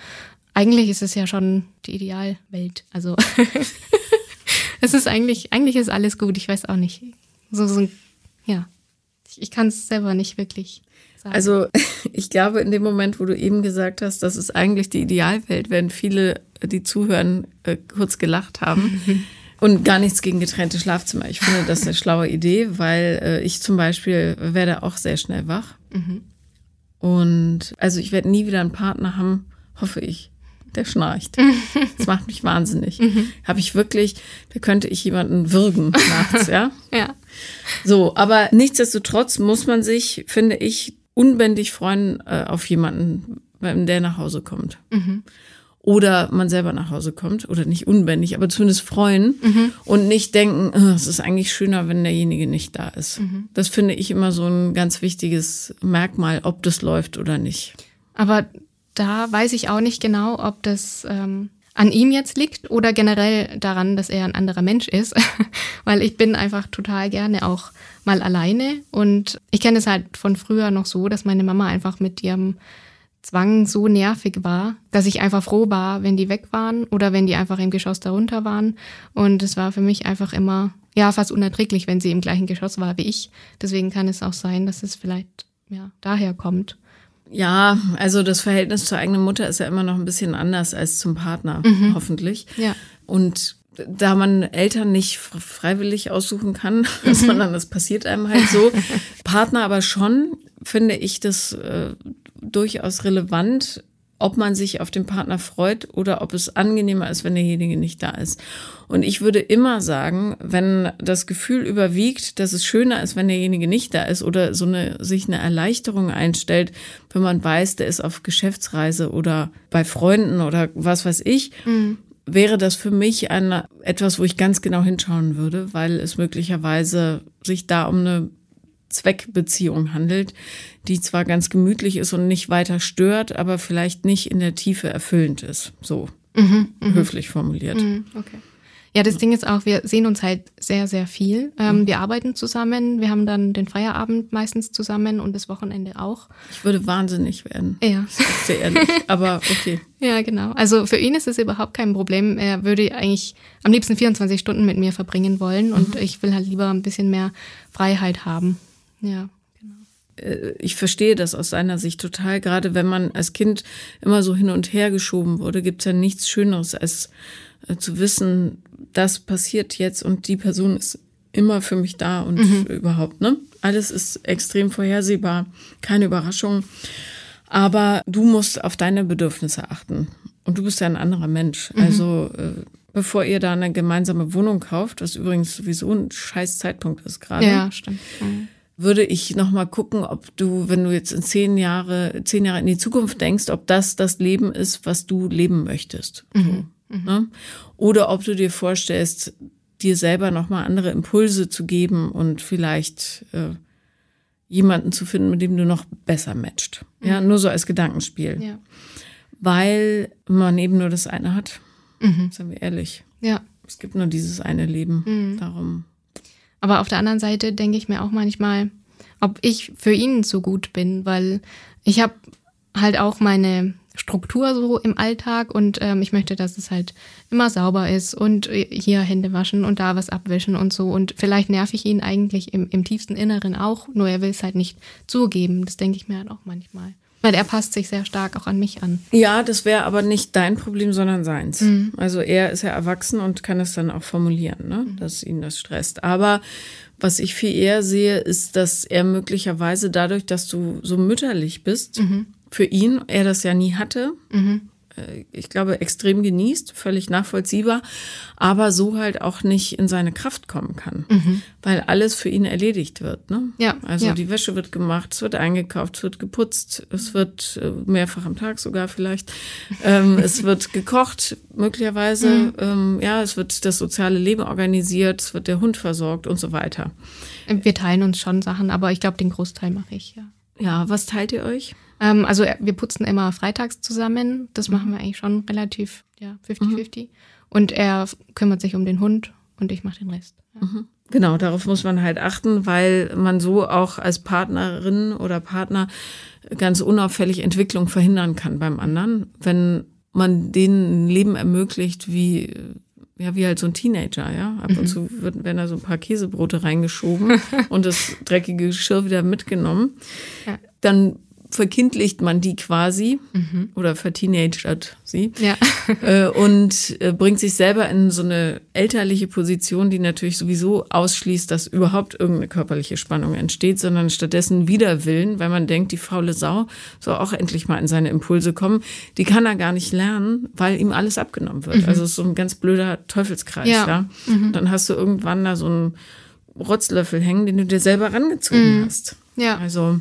Eigentlich ist es ja schon die Idealwelt. Also es ist eigentlich, eigentlich ist alles gut. Ich weiß auch nicht. So, so ja. Ich, ich kann es selber nicht wirklich sagen. Also ich glaube, in dem Moment, wo du eben gesagt hast, das ist eigentlich die Idealwelt, werden viele, die zuhören, äh, kurz gelacht haben. Und gar nichts gegen getrennte Schlafzimmer. Ich finde das eine schlaue Idee, weil äh, ich zum Beispiel werde auch sehr schnell wach. Mhm. Und also ich werde nie wieder einen Partner haben, hoffe ich, der schnarcht. Das macht mich wahnsinnig. Mhm. Habe ich wirklich, da könnte ich jemanden würgen nachts, ja? ja. So, aber nichtsdestotrotz muss man sich, finde ich, unbändig freuen äh, auf jemanden, der nach Hause kommt. Mhm. Oder man selber nach Hause kommt. Oder nicht unbändig, aber zumindest freuen mhm. und nicht denken, oh, es ist eigentlich schöner, wenn derjenige nicht da ist. Mhm. Das finde ich immer so ein ganz wichtiges Merkmal, ob das läuft oder nicht. Aber da weiß ich auch nicht genau, ob das ähm, an ihm jetzt liegt oder generell daran, dass er ein anderer Mensch ist, weil ich bin einfach total gerne auch mal alleine und ich kenne es halt von früher noch so, dass meine Mama einfach mit ihrem Zwang so nervig war, dass ich einfach froh war, wenn die weg waren oder wenn die einfach im Geschoss darunter waren und es war für mich einfach immer ja fast unerträglich, wenn sie im gleichen Geschoss war wie ich. Deswegen kann es auch sein, dass es vielleicht ja daher kommt. Ja, also das Verhältnis zur eigenen Mutter ist ja immer noch ein bisschen anders als zum Partner, mhm. hoffentlich. Ja. Und da man Eltern nicht freiwillig aussuchen kann, mhm. sondern das passiert einem halt so, Partner aber schon, finde ich das äh, durchaus relevant, ob man sich auf den Partner freut oder ob es angenehmer ist, wenn derjenige nicht da ist. Und ich würde immer sagen, wenn das Gefühl überwiegt, dass es schöner ist, wenn derjenige nicht da ist oder so eine, sich eine Erleichterung einstellt, wenn man weiß, der ist auf Geschäftsreise oder bei Freunden oder was weiß ich, mhm. wäre das für mich ein, etwas, wo ich ganz genau hinschauen würde, weil es möglicherweise sich da um eine Zweckbeziehung handelt, die zwar ganz gemütlich ist und nicht weiter stört, aber vielleicht nicht in der Tiefe erfüllend ist. So mhm, mhm. höflich formuliert. Mhm, okay. Ja, das Ding ist auch, wir sehen uns halt sehr, sehr viel. Ähm, mhm. wir arbeiten zusammen, wir haben dann den Feierabend meistens zusammen und das Wochenende auch. Ich würde wahnsinnig werden. Ja. Sehr ehrlich, aber okay. Ja, genau. Also für ihn ist es überhaupt kein Problem. Er würde eigentlich am liebsten 24 Stunden mit mir verbringen wollen und mhm. ich will halt lieber ein bisschen mehr Freiheit haben. Ja, genau. Ich verstehe das aus seiner Sicht total. Gerade wenn man als Kind immer so hin und her geschoben wurde, gibt es ja nichts Schöneres, als äh, zu wissen, das passiert jetzt und die Person ist immer für mich da und mhm. überhaupt, ne? Alles ist extrem vorhersehbar, keine Überraschung. Aber du musst auf deine Bedürfnisse achten. Und du bist ja ein anderer Mensch. Mhm. Also, äh, bevor ihr da eine gemeinsame Wohnung kauft, was übrigens sowieso ein scheiß Zeitpunkt ist gerade. Ja, stimmt. Mhm würde ich noch mal gucken, ob du, wenn du jetzt in zehn Jahre, zehn Jahre in die Zukunft denkst, ob das das Leben ist, was du leben möchtest. Mhm. mhm. Ne? Oder ob du dir vorstellst, dir selber noch mal andere Impulse zu geben und vielleicht äh, jemanden zu finden, mit dem du noch besser matcht. Mhm. Ja, nur so als Gedankenspiel. Ja. Weil man eben nur das eine hat. Mhm. Seien wir ehrlich. Ja. Es gibt nur dieses eine Leben. Mhm. Darum aber auf der anderen Seite denke ich mir auch manchmal, ob ich für ihn so gut bin, weil ich habe halt auch meine Struktur so im Alltag und ähm, ich möchte, dass es halt immer sauber ist und hier Hände waschen und da was abwischen und so. Und vielleicht nerv ich ihn eigentlich im, im tiefsten Inneren auch, nur er will es halt nicht zugeben. Das denke ich mir halt auch manchmal. Weil er passt sich sehr stark auch an mich an. Ja, das wäre aber nicht dein Problem, sondern seins. Mhm. Also er ist ja erwachsen und kann es dann auch formulieren, ne? Mhm. dass ihn das stresst. Aber was ich viel eher sehe, ist, dass er möglicherweise dadurch, dass du so mütterlich bist, mhm. für ihn, er das ja nie hatte, mhm. Äh, ich glaube, extrem genießt, völlig nachvollziehbar, aber so halt auch nicht in seine Kraft kommen kann, mhm. weil alles für ihn erledigt wird. Ne? Ja, also ja. die Wäsche wird gemacht, es wird eingekauft, es wird geputzt, es wird äh, mehrfach am Tag sogar vielleicht, ähm, es wird gekocht möglicherweise, mhm. ähm, ja, es wird das soziale Leben organisiert, es wird der Hund versorgt und so weiter. Wir teilen uns schon Sachen, aber ich glaube, den Großteil mache ich, ja. Ja, was teilt ihr euch? Ähm, also äh, wir putzen immer freitags zusammen. Das mhm. machen wir eigentlich schon relativ, ja, 50-50. Mhm. Und er kümmert sich um den Hund und ich mache den Rest. Ja. Mhm. Genau, darauf muss man halt achten, weil man so auch als Partnerin oder Partner ganz unauffällig Entwicklung verhindern kann beim anderen, wenn man denen ein Leben ermöglicht, wie ja, wie halt so ein Teenager, ja. Ab mhm. und zu werden da so ein paar Käsebrote reingeschoben und das dreckige Geschirr wieder mitgenommen. Ja. Dann verkindlicht man die quasi mhm. oder verteenagert sie ja. äh, und äh, bringt sich selber in so eine elterliche Position, die natürlich sowieso ausschließt, dass überhaupt irgendeine körperliche Spannung entsteht, sondern stattdessen Widerwillen, weil man denkt, die faule Sau soll auch endlich mal in seine Impulse kommen. Die kann er gar nicht lernen, weil ihm alles abgenommen wird. Mhm. Also es ist so ein ganz blöder Teufelskreis. Ja. ja? Mhm. Dann hast du irgendwann da so einen Rotzlöffel hängen, den du dir selber rangezogen mhm. hast. Ja. Also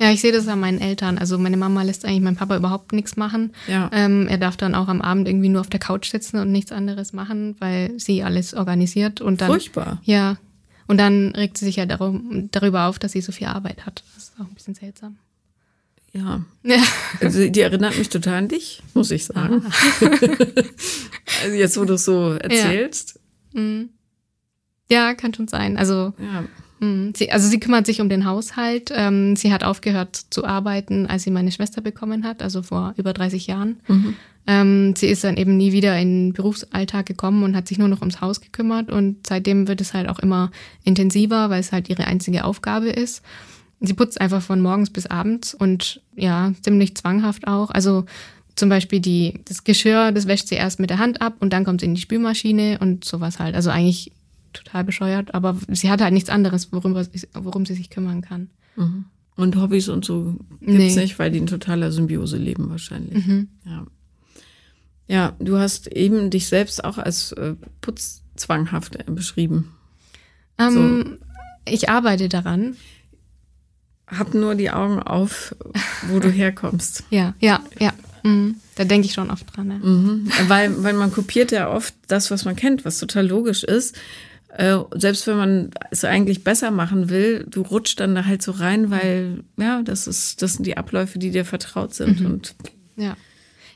ja, ich sehe das an meinen Eltern. Also meine Mama lässt eigentlich meinem Papa überhaupt nichts machen. Ja. Ähm, er darf dann auch am Abend irgendwie nur auf der Couch sitzen und nichts anderes machen, weil sie alles organisiert und dann. Furchtbar. Ja. Und dann regt sie sich ja darum, darüber auf, dass sie so viel Arbeit hat. Das ist auch ein bisschen seltsam. Ja. ja. Also die erinnert mich total an dich, muss ich sagen. Ah. also jetzt, wo du es so erzählst. Ja. Mhm. ja, kann schon sein. Also ja. Mhm. Sie, also sie kümmert sich um den Haushalt. Ähm, sie hat aufgehört zu arbeiten, als sie meine Schwester bekommen hat, also vor über 30 Jahren. Mhm. Ähm, sie ist dann eben nie wieder in den Berufsalltag gekommen und hat sich nur noch ums Haus gekümmert. Und seitdem wird es halt auch immer intensiver, weil es halt ihre einzige Aufgabe ist. Sie putzt einfach von morgens bis abends und ja, ziemlich zwanghaft auch. Also zum Beispiel die, das Geschirr, das wäscht sie erst mit der Hand ab und dann kommt sie in die Spülmaschine und sowas halt. Also eigentlich total bescheuert, aber sie hat halt nichts anderes, worum, worum sie sich kümmern kann. Mhm. Und Hobbys und so gibt's nee. nicht, weil die in totaler Symbiose leben wahrscheinlich. Mhm. Ja. Ja, du hast eben dich selbst auch als äh, putzzwanghaft äh, beschrieben. Ähm, so. Ich arbeite daran. Hab nur die Augen auf, wo du herkommst. ja, ja, ja. Mhm. Da denke ich schon oft dran. Ja. Mhm. Weil, weil man kopiert ja oft das, was man kennt, was total logisch ist. Äh, selbst wenn man es eigentlich besser machen will, du rutscht dann da halt so rein, weil ja, das ist, das sind die Abläufe, die dir vertraut sind. Mhm. Und ja.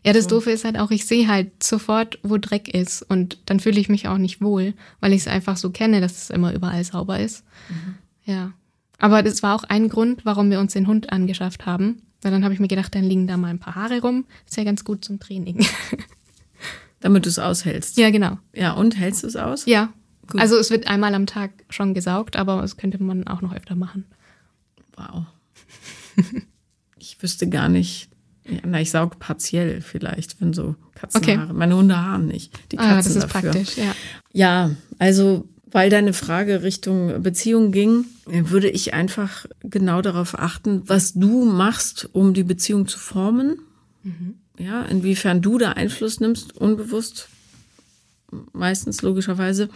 Ja, das so. Doofe ist halt auch, ich sehe halt sofort, wo Dreck ist und dann fühle ich mich auch nicht wohl, weil ich es einfach so kenne, dass es immer überall sauber ist. Mhm. Ja. Aber das war auch ein Grund, warum wir uns den Hund angeschafft haben. Weil dann habe ich mir gedacht, dann liegen da mal ein paar Haare rum. Ist ja ganz gut zum Training. Damit du es aushältst. Ja, genau. Ja, und hältst du es aus? Ja, Gut. Also es wird einmal am Tag schon gesaugt, aber das könnte man auch noch öfter machen. Wow. ich wüsste gar nicht. Ja, na, ich saug partiell vielleicht, wenn so Katzenhaare. Okay. Meine Hunde haben nicht. Die Katzen ah, das ist dafür. praktisch, ja. Ja, also weil deine Frage Richtung Beziehung ging, würde ich einfach genau darauf achten, was du machst, um die Beziehung zu formen. Mhm. Ja, inwiefern du da Einfluss nimmst, unbewusst meistens logischerweise,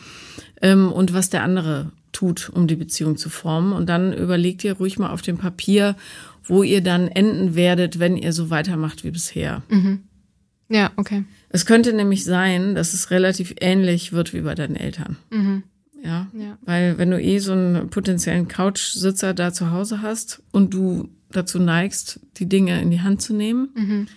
ähm, und was der andere tut, um die Beziehung zu formen. Und dann überlegt ihr ruhig mal auf dem Papier, wo ihr dann enden werdet, wenn ihr so weitermacht wie bisher. Mhm. Ja, okay. Es könnte nämlich sein, dass es relativ ähnlich wird wie bei deinen Eltern. Mhm. Ja? ja, weil wenn du eh so einen potenziellen Couchsitzer da zu Hause hast und du dazu neigst, die Dinge in die Hand zu nehmen, mhm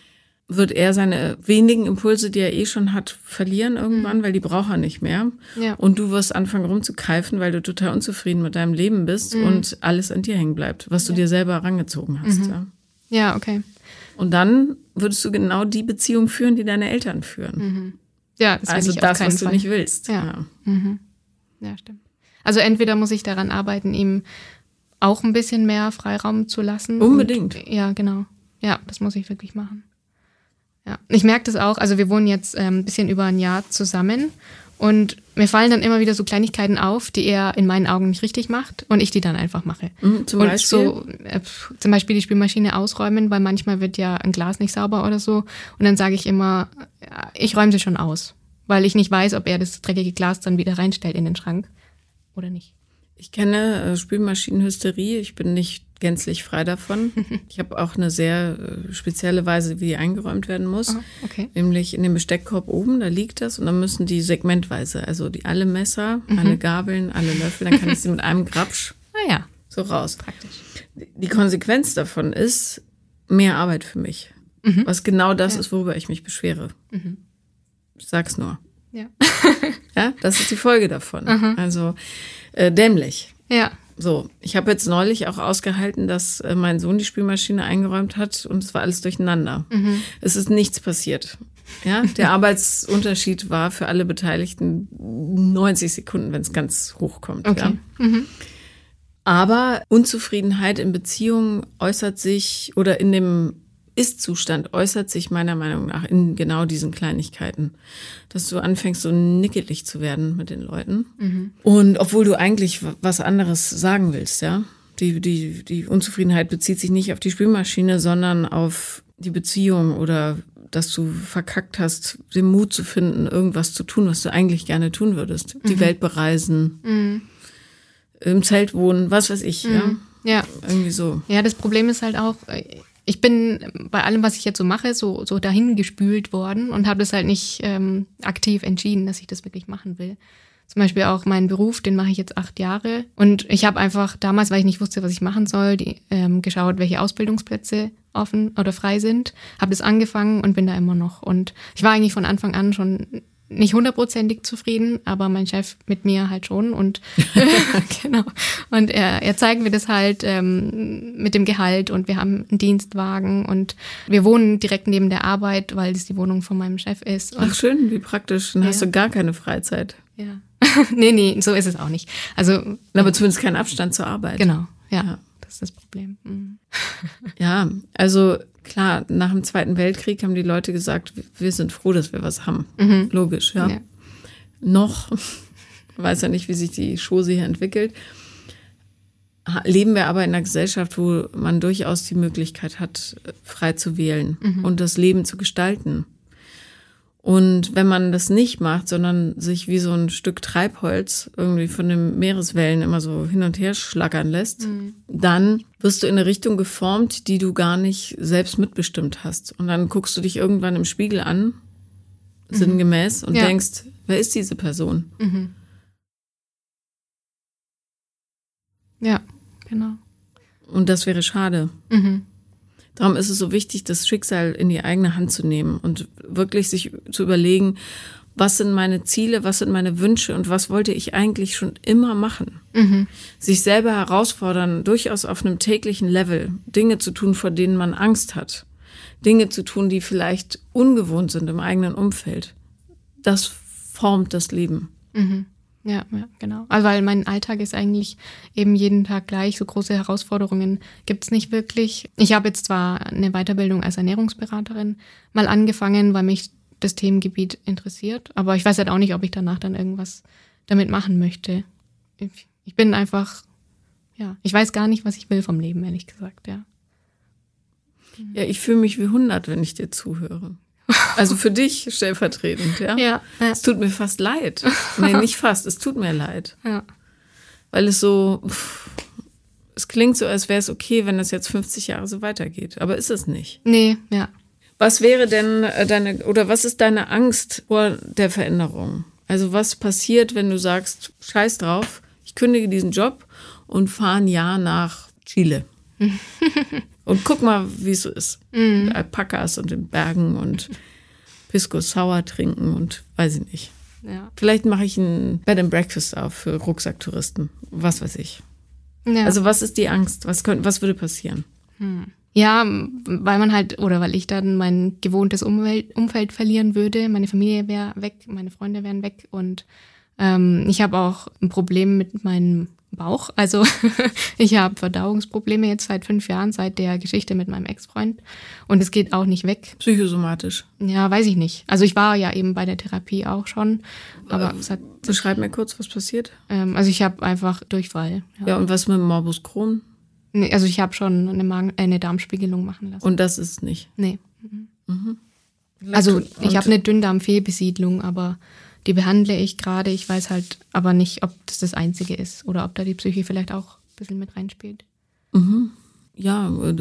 wird er seine wenigen Impulse, die er eh schon hat, verlieren irgendwann, mhm. weil die braucht er nicht mehr. Ja. Und du wirst anfangen rumzukeifen, weil du total unzufrieden mit deinem Leben bist mhm. und alles an dir hängen bleibt, was du ja. dir selber herangezogen hast. Mhm. Ja. ja, okay. Und dann würdest du genau die Beziehung führen, die deine Eltern führen. Mhm. Ja, das also das, was du nicht willst. Ja. Ja. Mhm. ja, stimmt. Also entweder muss ich daran arbeiten, ihm auch ein bisschen mehr Freiraum zu lassen. Unbedingt. Und, ja, genau. Ja, das muss ich wirklich machen. Ja, ich merke das auch. Also wir wohnen jetzt ähm, ein bisschen über ein Jahr zusammen Und mir fallen dann immer wieder so Kleinigkeiten auf, die er in meinen Augen nicht richtig macht und ich die dann einfach mache. Mhm, zum und Beispiel? so äh, zum Beispiel die Spülmaschine ausräumen, weil manchmal wird ja ein Glas nicht sauber oder so. Und dann sage ich immer, ja, ich räume sie schon aus, weil ich nicht weiß, ob er das dreckige Glas dann wieder reinstellt in den Schrank oder nicht. Ich kenne äh, Spülmaschinenhysterie. Ich bin nicht gänzlich frei davon. Ich habe auch eine sehr äh, spezielle Weise, wie die eingeräumt werden muss. Aha, okay. Nämlich in dem Besteckkorb oben, da liegt das und dann müssen die segmentweise, also die alle Messer, alle Gabeln, alle Löffel, dann kann ich sie mit einem Grabsch Ah ja, so raus. praktisch. Die Konsequenz davon ist mehr Arbeit für mich. Was genau das ist, worüber ich mich beschwere. Ich sag's nur. Ja. Ja, das ist die Folge davon. Also äh, dämlich. Ja. So, ich habe jetzt neulich auch ausgehalten, dass äh, mein Sohn die Spülmaschine eingeräumt hat und es war alles durcheinander. Es ist nichts passiert. Ja, der Arbeitsunterschied war für alle Beteiligten 90 Sekunden, wenn es ganz hoch kommt. Okay. Ja. Aber Unzufriedenheit in Beziehungen äußert sich oder in dem Ist-Zustand äußert sich meiner Meinung nach in genau diesen Kleinigkeiten. Dass du anfängst, so nickelig zu werden mit den Leuten. Und obwohl du eigentlich was anderes sagen willst, ja. Die, die, die Unzufriedenheit bezieht sich nicht auf die Spülmaschine, sondern auf die Beziehung oder dass du verkackt hast, den Mut zu finden, irgendwas zu tun, was du eigentlich gerne tun würdest. Die Welt bereisen, im Zelt wohnen, was weiß ich, ja. Ja. Irgendwie so. Ja, das Problem ist halt auch, äh, ich bin bei allem, was ich jetzt so mache, so, so dahin gespült worden und habe das halt nicht ähm, aktiv entschieden, dass ich das wirklich machen will. Zum Beispiel auch meinen Beruf, den mache ich jetzt acht Jahre. Und ich habe einfach damals, weil ich nicht wusste, was ich machen soll, die, ähm, geschaut, welche Ausbildungsplätze offen oder frei sind, habe das angefangen und bin da immer noch. Und ich war eigentlich von Anfang an schon nicht hundertprozentig zufrieden, aber mein Chef mit mir halt schon und genau. Und er, er zeigt mir das halt ähm, mit dem Gehalt und wir haben einen Dienstwagen und wir wohnen direkt neben der Arbeit, weil das die Wohnung von meinem Chef ist. Und Ach schön, wie praktisch. Dann hast Ja. du gar keine Freizeit. ja. nee, nee, so ist es auch nicht. Also Aber zumindest keinen Abstand zur Arbeit. genau, ja, Ja. das ist das Problem. Mhm. Ja, also klar, nach dem Zweiten Weltkrieg haben die Leute gesagt, wir sind froh, dass wir was haben. Logisch, ja. Ja. Noch, weiß ja nicht, wie sich die Chose hier entwickelt, leben wir aber in einer Gesellschaft, wo man durchaus die Möglichkeit hat, frei zu wählen und das Leben zu gestalten. Und wenn man das nicht macht, sondern sich wie so ein Stück Treibholz irgendwie von den Meereswellen immer so hin und her schlackern lässt, dann wirst du in eine Richtung geformt, die du gar nicht selbst mitbestimmt hast. Und dann guckst du dich irgendwann im Spiegel an, sinngemäß, und Ja. denkst, wer ist diese Person? Ja, genau. Und das wäre schade. Mhm. Darum ist es so wichtig, das Schicksal in die eigene Hand zu nehmen und wirklich sich zu überlegen, was sind meine Ziele, was sind meine Wünsche und was wollte ich eigentlich schon immer machen. Sich selber herausfordern, durchaus auf einem täglichen Level, Dinge zu tun, vor denen man Angst hat. Dinge zu tun, die vielleicht ungewohnt sind im eigenen Umfeld. Das formt das Leben. Ja, ja, genau. Also weil mein Alltag ist eigentlich eben jeden Tag gleich. So große Herausforderungen gibt's nicht wirklich. Ich habe jetzt zwar eine Weiterbildung als Ernährungsberaterin mal angefangen, weil mich das Themengebiet interessiert, aber ich weiß halt auch nicht, ob ich danach dann irgendwas damit machen möchte. Ich, ich bin einfach, ja, ich weiß gar nicht, was ich will vom Leben, ehrlich gesagt, ja. Ja, ich fühle mich wie 100, wenn ich dir zuhöre. Also für dich stellvertretend, ja? Ja, ja. Es tut mir fast leid. Nee, nicht fast, es tut mir leid. Ja. Weil es so, pff, es klingt so, als wäre es okay, wenn das jetzt 50 Jahre so weitergeht. Aber ist es nicht. Nee, ja. Was wäre denn äh, deine, oder was ist deine Angst vor der Veränderung? Also was passiert, wenn du sagst, scheiß drauf, ich kündige diesen Job und fahre ein Jahr nach Chile. und guck mal, wie es so ist. Mit Alpakas und den Bergen und Pisco Sour trinken und weiß ich nicht. Ja. Vielleicht mache ich ein Bed and Breakfast auf für Rucksacktouristen. Was weiß ich. ja. Also was ist die Angst? Was, könnte, was würde passieren? Ja, weil man halt, oder weil ich dann mein gewohntes Umwelt, Umfeld verlieren würde. Meine Familie wäre weg, meine Freunde wären weg und ähm, ich habe auch ein Problem mit meinem Bauch. Also ich habe Verdauungsprobleme jetzt seit fünf Jahren, seit der Geschichte mit meinem Ex-Freund. Und es geht auch nicht weg. Psychosomatisch. Ja, weiß ich nicht. Also ich war ja eben bei der Therapie auch schon. Aber es hat. Beschreib mir kurz, was passiert. Ähm, also ich habe einfach Durchfall. Ja. ja, und was mit Morbus Crohn? Nee, also ich habe schon eine, Magen äh, eine Darmspiegelung machen lassen. Und das ist nicht? Nee. Mhm. Also ich habe eine Dünndarmfehlbesiedlung, aber die behandle ich gerade. Ich weiß halt aber nicht, ob das das Einzige ist oder ob da die Psyche vielleicht auch ein bisschen mit reinspielt. Mhm. Ja, äh,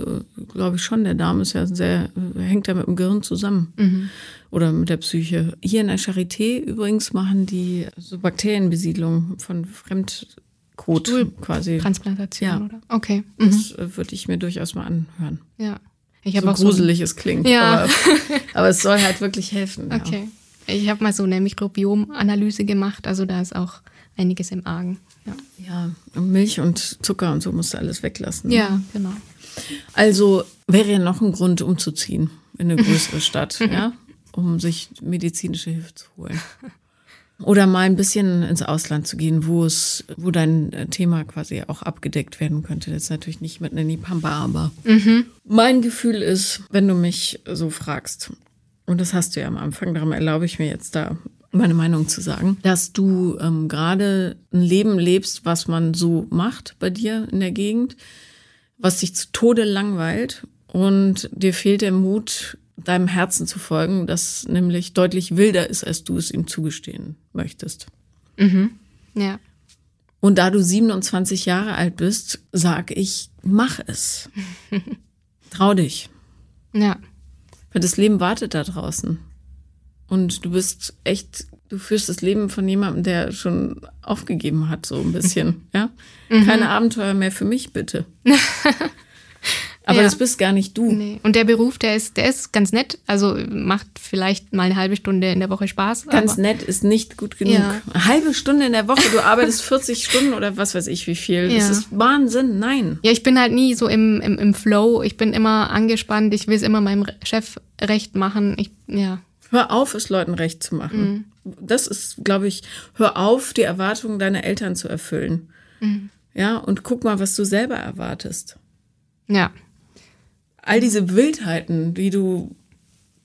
glaube ich schon. Der Darm ist ja sehr, hängt ja mit dem Gehirn zusammen. Mhm. Oder mit der Psyche. Hier in der Charité übrigens machen die so Bakterienbesiedlung von Fremdkot Stuhl quasi. Transplantation, ja. oder? Okay. Mhm. Das äh, würde ich mir durchaus mal anhören. Ja. Ich so gruselig so es klingt. Ja. Aber, aber, es soll halt wirklich helfen. Okay. Ja. Ich habe mal so eine Mikrobiomanalyse gemacht, also da ist auch einiges im Argen. Ja, ja Milch und Zucker und so musst du alles weglassen. Ne? Ja, genau. Also wäre ja noch ein Grund, umzuziehen in eine größere Stadt, ja, um sich medizinische Hilfe zu holen. Oder mal ein bisschen ins Ausland zu gehen, wo es, wo dein äh, Thema quasi auch abgedeckt werden könnte. Das ist natürlich nicht mit Nanny Pampa, aber mhm. mein Gefühl ist, wenn du mich so fragst, und das hast du ja am Anfang, darum erlaube ich mir jetzt da meine Meinung zu sagen, dass du ähm, gerade ein Leben lebst, was man so macht bei dir in der Gegend, was dich zu Tode langweilt und dir fehlt der Mut, deinem Herzen zu folgen, das nämlich deutlich wilder ist, als du es ihm zugestehen möchtest. Mhm. Ja. Und da du 27 Jahre alt bist, sag ich, mach es. Trau dich. Ja. Weil das Leben wartet da draußen. Und du bist echt, du führst das Leben von jemandem, der schon aufgegeben hat, so ein bisschen, ja? Mhm. Keine Abenteuer mehr für mich, bitte. Aber ja. das bist gar nicht du. Nee. Und der Beruf, der ist, der ist ganz nett. Also macht vielleicht mal eine halbe Stunde in der Woche Spaß. Ganz nett ist nicht gut genug. Ja. Eine halbe Stunde in der Woche, du arbeitest 40 Stunden oder was weiß ich wie viel. Ja. Das ist Wahnsinn, nein. Ja, ich bin halt nie so im, im, im Flow. Ich bin immer angespannt. Ich will es immer meinem Chef recht machen. Ich, ja. Hör auf, es Leuten recht zu machen. Mhm. Das ist, glaube ich, hör auf, die Erwartungen deiner Eltern zu erfüllen. Mhm. Ja, und guck mal, was du selber erwartest. Ja all diese Wildheiten, die du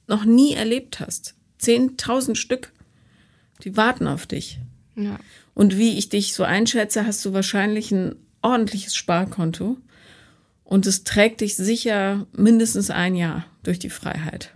noch nie erlebt hast, zehntausend Stück, die warten auf dich. Ja. Und wie ich dich so einschätze, hast du wahrscheinlich ein ordentliches Sparkonto und es trägt dich sicher mindestens ein Jahr durch die Freiheit.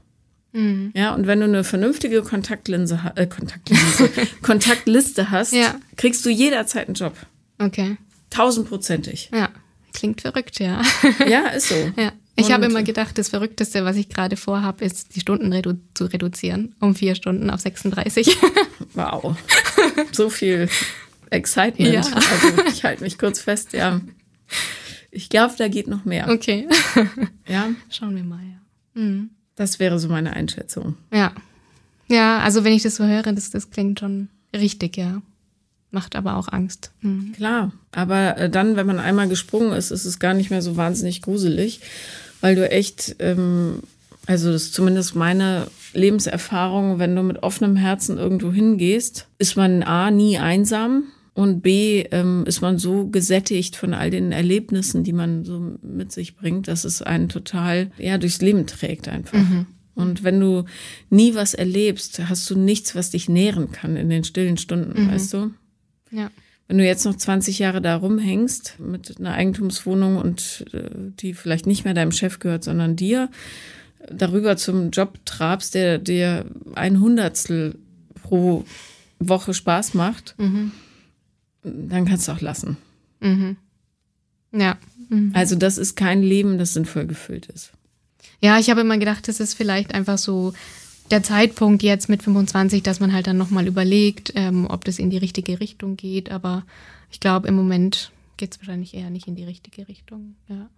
Mhm. Ja, und wenn du eine vernünftige Kontaktlinse, äh, Kontaktlinse, Kontaktliste hast, ja. kriegst du jederzeit einen Job. Okay. Tausendprozentig. Ja, klingt verrückt, ja. Ja, ist so. Ja. Ich habe immer gedacht, das Verrückteste, was ich gerade vorhabe, ist, die Stunden redu zu reduzieren. Um vier Stunden auf 36. Wow. So viel Excitement. Ja. Also ich halte mich kurz fest, ja. Ich glaube, da geht noch mehr. Okay. Ja. Schauen wir mal, ja. Mhm. Das wäre so meine Einschätzung. Ja. Ja, also wenn ich das so höre, das, das klingt schon richtig, ja. Macht aber auch Angst. Mhm. Klar, aber äh, dann, wenn man einmal gesprungen ist, ist es gar nicht mehr so wahnsinnig gruselig weil du echt, ähm, also das ist zumindest meine Lebenserfahrung, wenn du mit offenem Herzen irgendwo hingehst, ist man A, nie einsam und B, ähm, ist man so gesättigt von all den Erlebnissen, die man so mit sich bringt, dass es einen total, ja, durchs Leben trägt einfach. Mhm. Und wenn du nie was erlebst, hast du nichts, was dich nähren kann in den stillen Stunden, mhm. weißt du? Ja. Wenn du jetzt noch 20 Jahre da rumhängst mit einer Eigentumswohnung und äh, die vielleicht nicht mehr deinem Chef gehört, sondern dir, darüber zum Job trabst, der dir ein Hundertstel pro Woche Spaß macht, mhm. dann kannst du auch lassen. Mhm. Ja. Mhm. Also das ist kein Leben, das sinnvoll gefüllt ist. Ja, ich habe immer gedacht, das ist vielleicht einfach so der Zeitpunkt jetzt mit 25, dass man halt dann nochmal überlegt, ähm, ob das in die richtige Richtung geht. Aber ich glaube, im Moment geht es wahrscheinlich eher nicht in die richtige Richtung. Ja.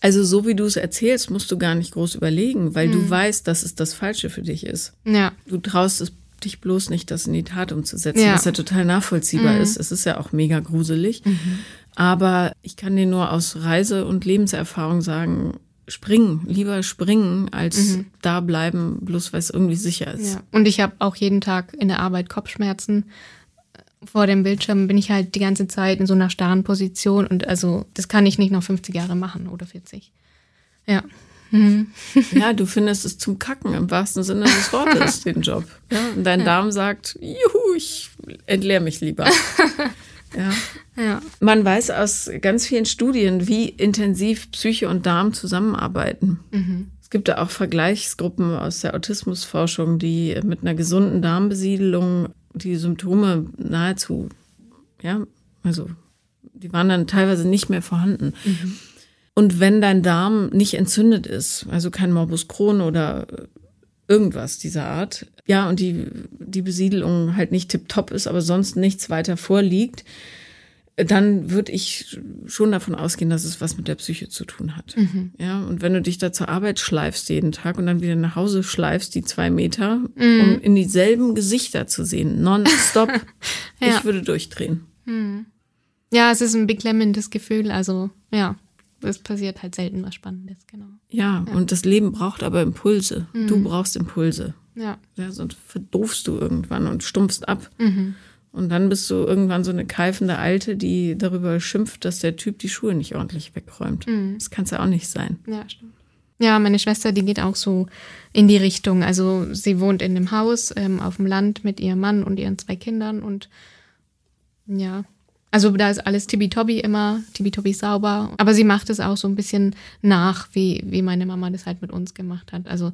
Also so wie du es erzählst, musst du gar nicht groß überlegen, weil mhm. du weißt, dass es das Falsche für dich ist. Ja. Du traust es dich bloß nicht, das in die Tat umzusetzen, ja. was ja total nachvollziehbar mhm. ist. Es ist ja auch mega gruselig. Mhm. Aber ich kann dir nur aus Reise- und Lebenserfahrung sagen, springen, lieber springen, als mhm. da bleiben, bloß weil es irgendwie sicher ist. Ja. Und ich habe auch jeden Tag in der Arbeit Kopfschmerzen vor dem Bildschirm bin ich halt die ganze Zeit in so einer starren Position und also das kann ich nicht noch 50 Jahre machen oder 40. Ja. Mhm. Ja, du findest es zum Kacken im wahrsten Sinne des Wortes, den Job. Ja, und dein ja. Darm sagt, juhu, ich entleere mich lieber. Ja. ja. Man weiß aus ganz vielen Studien, wie intensiv Psyche und Darm zusammenarbeiten. Mhm. Es gibt da auch Vergleichsgruppen aus der Autismusforschung, die mit einer gesunden Darmbesiedelung die Symptome nahezu, ja, also die waren dann teilweise nicht mehr vorhanden. Mhm. Und wenn dein Darm nicht entzündet ist, also kein Morbus Crohn oder irgendwas dieser Art, ja, und die, die Besiedelung halt nicht tipptopp ist, aber sonst nichts weiter vorliegt, dann würde ich schon davon ausgehen, dass es was mit der Psyche zu tun hat. Mhm. Ja, und wenn du dich da zur Arbeit schleifst jeden Tag und dann wieder nach Hause schleifst, die zwei Meter, mhm. um in dieselben Gesichter zu sehen, nonstop, ja. ich würde durchdrehen. Mhm. Ja, es ist ein beklemmendes Gefühl, also ja es passiert halt selten was Spannendes, genau. Ja, ja. und das Leben braucht aber Impulse. Mhm. Du brauchst Impulse. Ja. ja. Sonst verdoofst du irgendwann und stumpfst ab. Mhm. Und dann bist du irgendwann so eine keifende Alte, die darüber schimpft, dass der Typ die Schuhe nicht ordentlich wegräumt. Mhm. Das kann es ja auch nicht sein. Ja, stimmt. Ja, meine Schwester, die geht auch so in die Richtung. Also sie wohnt in einem Haus ähm, auf dem Land mit ihrem Mann und ihren zwei Kindern und ja, also da ist alles tibi-tobi immer, tibi-tobi sauber. Aber sie macht es auch so ein bisschen nach, wie, wie meine Mama das halt mit uns gemacht hat. Also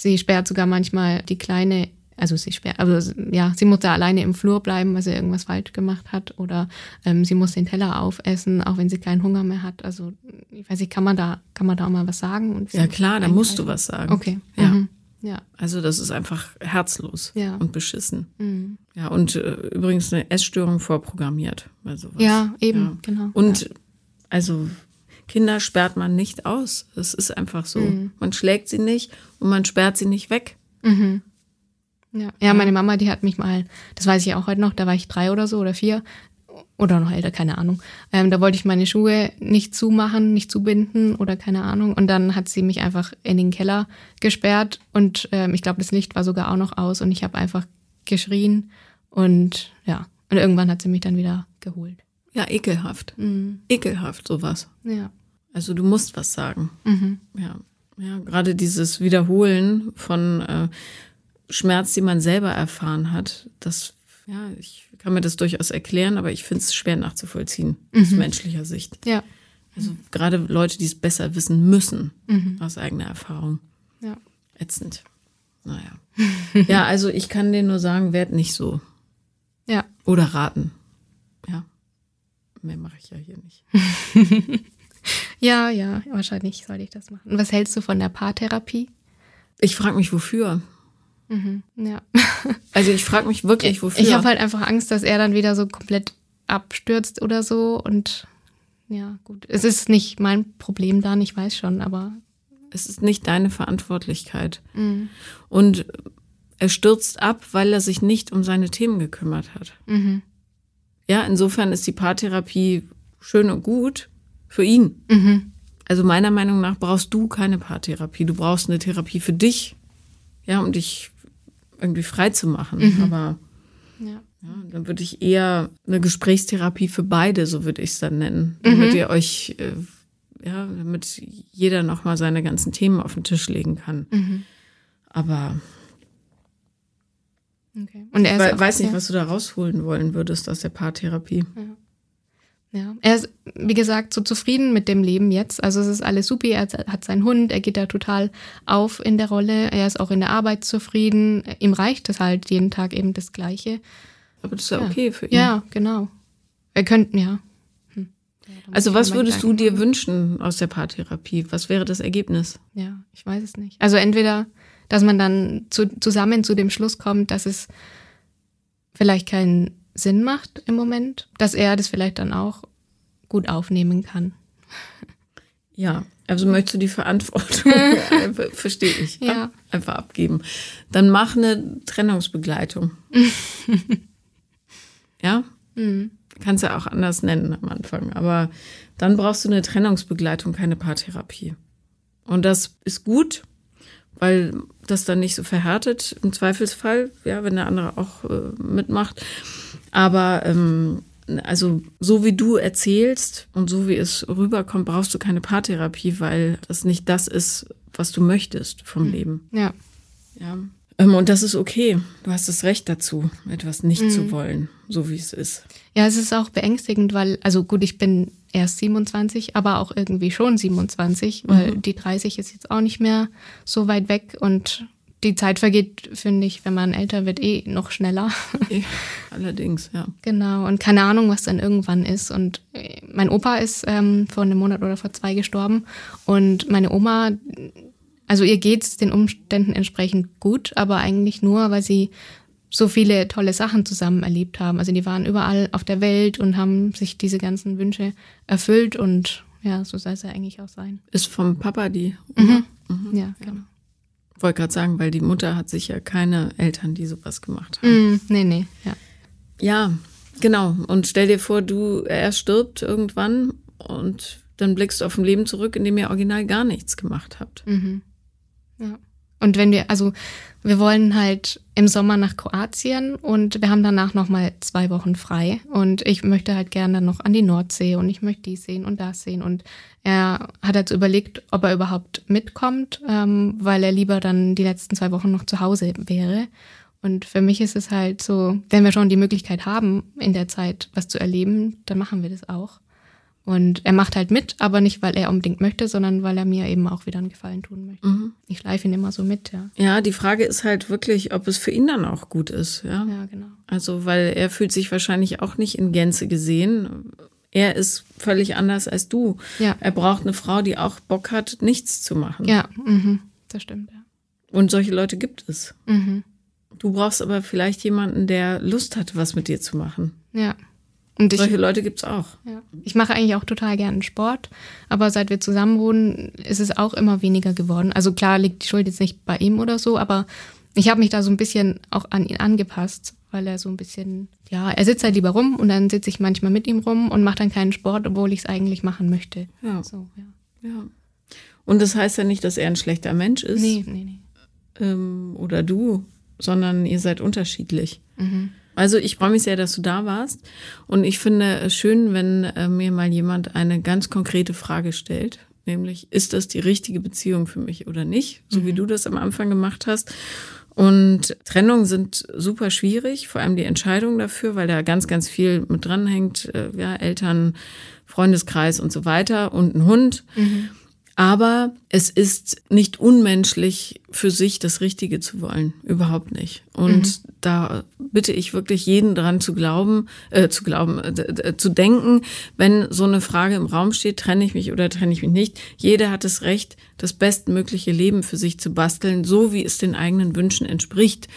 sie sperrt sogar manchmal die Kleine, also sie sperrt, also ja, sie muss da alleine im Flur bleiben, weil sie irgendwas falsch gemacht hat. Oder ähm, sie muss den Teller aufessen, auch wenn sie keinen Hunger mehr hat. Also ich weiß nicht, kann man da, kann man da auch mal was sagen? ja klar, da musst du was sagen. Okay. Ja. Mhm. Ja. Also das ist einfach herzlos ja. und beschissen. Mhm. Ja, und äh, übrigens eine Essstörung vorprogrammiert. Also was. Ja, eben, ja. genau. Und also Kinder sperrt man nicht aus. Es ist einfach so. Mhm. Man schlägt sie nicht und man sperrt sie nicht weg. Mhm. Ja. ja, meine Mama, die hat mich mal, das weiß ich auch heute noch, da war ich drei oder so oder vier, oder noch älter, keine Ahnung. Ähm, da wollte ich meine Schuhe nicht zumachen, nicht zubinden oder keine Ahnung. Und dann hat sie mich einfach in den Keller gesperrt und ähm, ich glaube, das Licht war sogar auch noch aus und ich habe einfach geschrien und ja, und irgendwann hat sie mich dann wieder geholt. Ja, ekelhaft. Mhm. Ekelhaft, sowas. Ja. Also du musst was sagen. Mhm. Ja. Ja, gerade dieses Wiederholen von äh, Schmerz, die man selber erfahren hat, das ja, ich kann mir das durchaus erklären, aber ich finde es schwer nachzuvollziehen mhm. aus menschlicher Sicht. Ja. Also gerade Leute, die es besser wissen müssen, mhm. aus eigener Erfahrung. Ja. Ätzend. Naja. ja, also ich kann dir nur sagen, werd nicht so. Ja. Oder raten. Ja. Mehr mache ich ja hier nicht. ja, ja, wahrscheinlich sollte ich das machen. Und was hältst du von der Paartherapie? Ich frage mich, wofür. Mhm, ja. Also ich frage mich wirklich, wofür. Ich habe halt einfach Angst, dass er dann wieder so komplett abstürzt oder so. Und ja, gut. Es ist nicht mein Problem dann, ich weiß schon, aber. Es ist nicht deine Verantwortlichkeit. Mhm. Und er stürzt ab, weil er sich nicht um seine Themen gekümmert hat. Mhm. Ja, insofern ist die Paartherapie schön und gut für ihn. Mhm. Also meiner Meinung nach brauchst du keine Paartherapie. Du brauchst eine Therapie für dich. Ja, um dich irgendwie frei zu machen. Mhm. Aber ja. ja. dann würde ich eher eine Gesprächstherapie für beide, so würde ich es dann nennen, damit mhm. ihr euch, äh, ja, damit jeder nochmal seine ganzen Themen auf den Tisch legen kann. Mhm. Aber okay. Und er ich weiß nicht, was du da rausholen wollen würdest aus der Paartherapie. Ja. Ja, er ist, wie gesagt, so zufrieden mit dem Leben jetzt. Also es ist alles super. Er hat seinen Hund, er geht da total auf in der Rolle. Er ist auch in der Arbeit zufrieden. Ihm reicht es halt jeden Tag eben das Gleiche. Aber das ist ja, okay für ihn. Ja, genau. Wir könnten, ja. Hm. also was würdest du dir wünschen aus der Paartherapie? Was wäre das Ergebnis? Ja, ich weiß es nicht. Also entweder, dass man dann zu, zusammen zu dem Schluss kommt, dass es vielleicht keinen Sinn macht im Moment, dass er das vielleicht dann auch gut aufnehmen kann. Ja, also möchtest du die Verantwortung, verstehe ich, ja. einfach abgeben. Dann mach eine Trennungsbegleitung. ja? Mhm. Kannst ja auch anders nennen am Anfang, aber dann brauchst du eine Trennungsbegleitung, keine Paartherapie. Und das ist gut, weil das dann nicht so verhärtet im Zweifelsfall, ja, wenn der andere auch äh, mitmacht. Aber ähm, also so wie du erzählst und so wie es rüberkommt, brauchst du keine Paartherapie, weil das nicht das ist, was du möchtest vom mhm. Leben. Ja. Ja. Ähm, und das ist okay. Du hast das Recht dazu, etwas nicht mhm. zu wollen, so wie es ist. Ja, es ist auch beängstigend, weil, also gut, ich bin erst 27, aber auch irgendwie schon 27, weil mhm. die 30 ist jetzt auch nicht mehr so weit weg und die Zeit vergeht, finde ich, wenn man älter wird, eh noch schneller. Ja, allerdings, ja. Genau, und keine Ahnung, was dann irgendwann ist. Und äh, mein Opa ist ähm, vor einem Monat oder vor zwei gestorben und meine Oma also ihr geht's den Umständen entsprechend gut, aber eigentlich nur, weil sie so viele tolle Sachen zusammen erlebt haben. Also die waren überall auf der Welt und haben sich diese ganzen Wünsche erfüllt und ja, so soll es ja eigentlich auch sein. Ist vom Papa die? Mhm. Mhm. Ja, genau. Ich wollte gerade sagen, weil die Mutter hat sicher keine Eltern, die sowas gemacht haben. Mhm. Nee, nee, ja. Ja, genau. Und stell dir vor, du, er stirbt irgendwann und dann blickst du auf ein Leben zurück, in dem ihr original gar nichts gemacht habt. Mhm. Ja. Und wenn wir, also wir wollen halt im Sommer nach Kroatien und wir haben danach nochmal zwei Wochen frei. Und ich möchte halt gerne noch an die Nordsee und ich möchte dies sehen und das sehen. Und er hat jetzt überlegt, ob er überhaupt mitkommt, ähm, weil er lieber dann die letzten zwei Wochen noch zu Hause wäre. Und für mich ist es halt so, wenn wir schon die Möglichkeit haben, in der Zeit was zu erleben, dann machen wir das auch. Und er macht halt mit, aber nicht, weil er unbedingt möchte, sondern weil er mir eben auch wieder einen Gefallen tun möchte. Mhm. Ich schleife ihn immer so mit, ja. Ja, die Frage ist halt wirklich, ob es für ihn dann auch gut ist, ja. Ja, genau. Also, weil er fühlt sich wahrscheinlich auch nicht in Gänze gesehen. Er ist völlig anders als du. Ja. Er braucht eine Frau, die auch Bock hat, nichts zu machen. Ja, mhm. das stimmt, ja. Und solche Leute gibt es. Mhm. Du brauchst aber vielleicht jemanden, der Lust hat, was mit dir zu machen. Ja. Und ich, Solche Leute gibt es auch. Ja. Ich mache eigentlich auch total gerne Sport, aber seit wir zusammen wohnen, ist es auch immer weniger geworden. Also klar liegt die Schuld jetzt nicht bei ihm oder so, aber ich habe mich da so ein bisschen auch an ihn angepasst, weil er so ein bisschen, ja, er sitzt halt lieber rum und dann sitze ich manchmal mit ihm rum und mache dann keinen Sport, obwohl ich es eigentlich machen möchte. Ja. So, ja. ja. Und das heißt ja nicht, dass er ein schlechter Mensch ist. Nee, nee, nee. Ähm, oder du, sondern ihr seid unterschiedlich. Mhm. Also ich freue mich sehr, dass du da warst. Und ich finde es schön, wenn äh, mir mal jemand eine ganz konkrete Frage stellt. Nämlich, ist das die richtige Beziehung für mich oder nicht? So mhm. wie du das am Anfang gemacht hast. Und Trennungen sind super schwierig, vor allem die Entscheidung dafür, weil da ganz, ganz viel mit dranhängt. Äh, ja, Eltern, Freundeskreis und so weiter und ein Hund. Mhm. Aber es ist nicht unmenschlich, für sich das Richtige zu wollen. Überhaupt nicht. Und mhm. da bitte ich wirklich jeden dran zu glauben, äh, zu glauben, äh, zu denken, wenn so eine Frage im Raum steht, trenne ich mich oder trenne ich mich nicht. Jeder hat das Recht, das bestmögliche Leben für sich zu basteln, so wie es den eigenen Wünschen entspricht.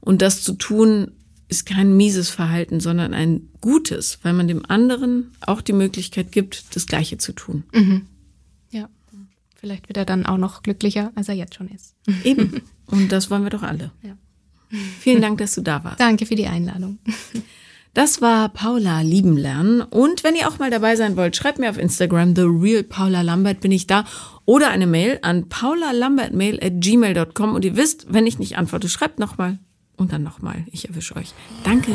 Und das zu tun, ist kein mieses Verhalten, sondern ein gutes, weil man dem anderen auch die Möglichkeit gibt, das Gleiche zu tun. Mhm. Vielleicht wird er dann auch noch glücklicher, als er jetzt schon ist. Eben. Und das wollen wir doch alle. Ja. Vielen Dank, dass du da warst. Danke für die Einladung. Das war Paula lieben lernen. Und wenn ihr auch mal dabei sein wollt, schreibt mir auf Instagram, The Real Paula Lambert bin ich da. Oder eine Mail an paulalambertmail at gmail.com. Und ihr wisst, wenn ich nicht antworte, schreibt nochmal und dann nochmal. Ich erwische euch. Danke.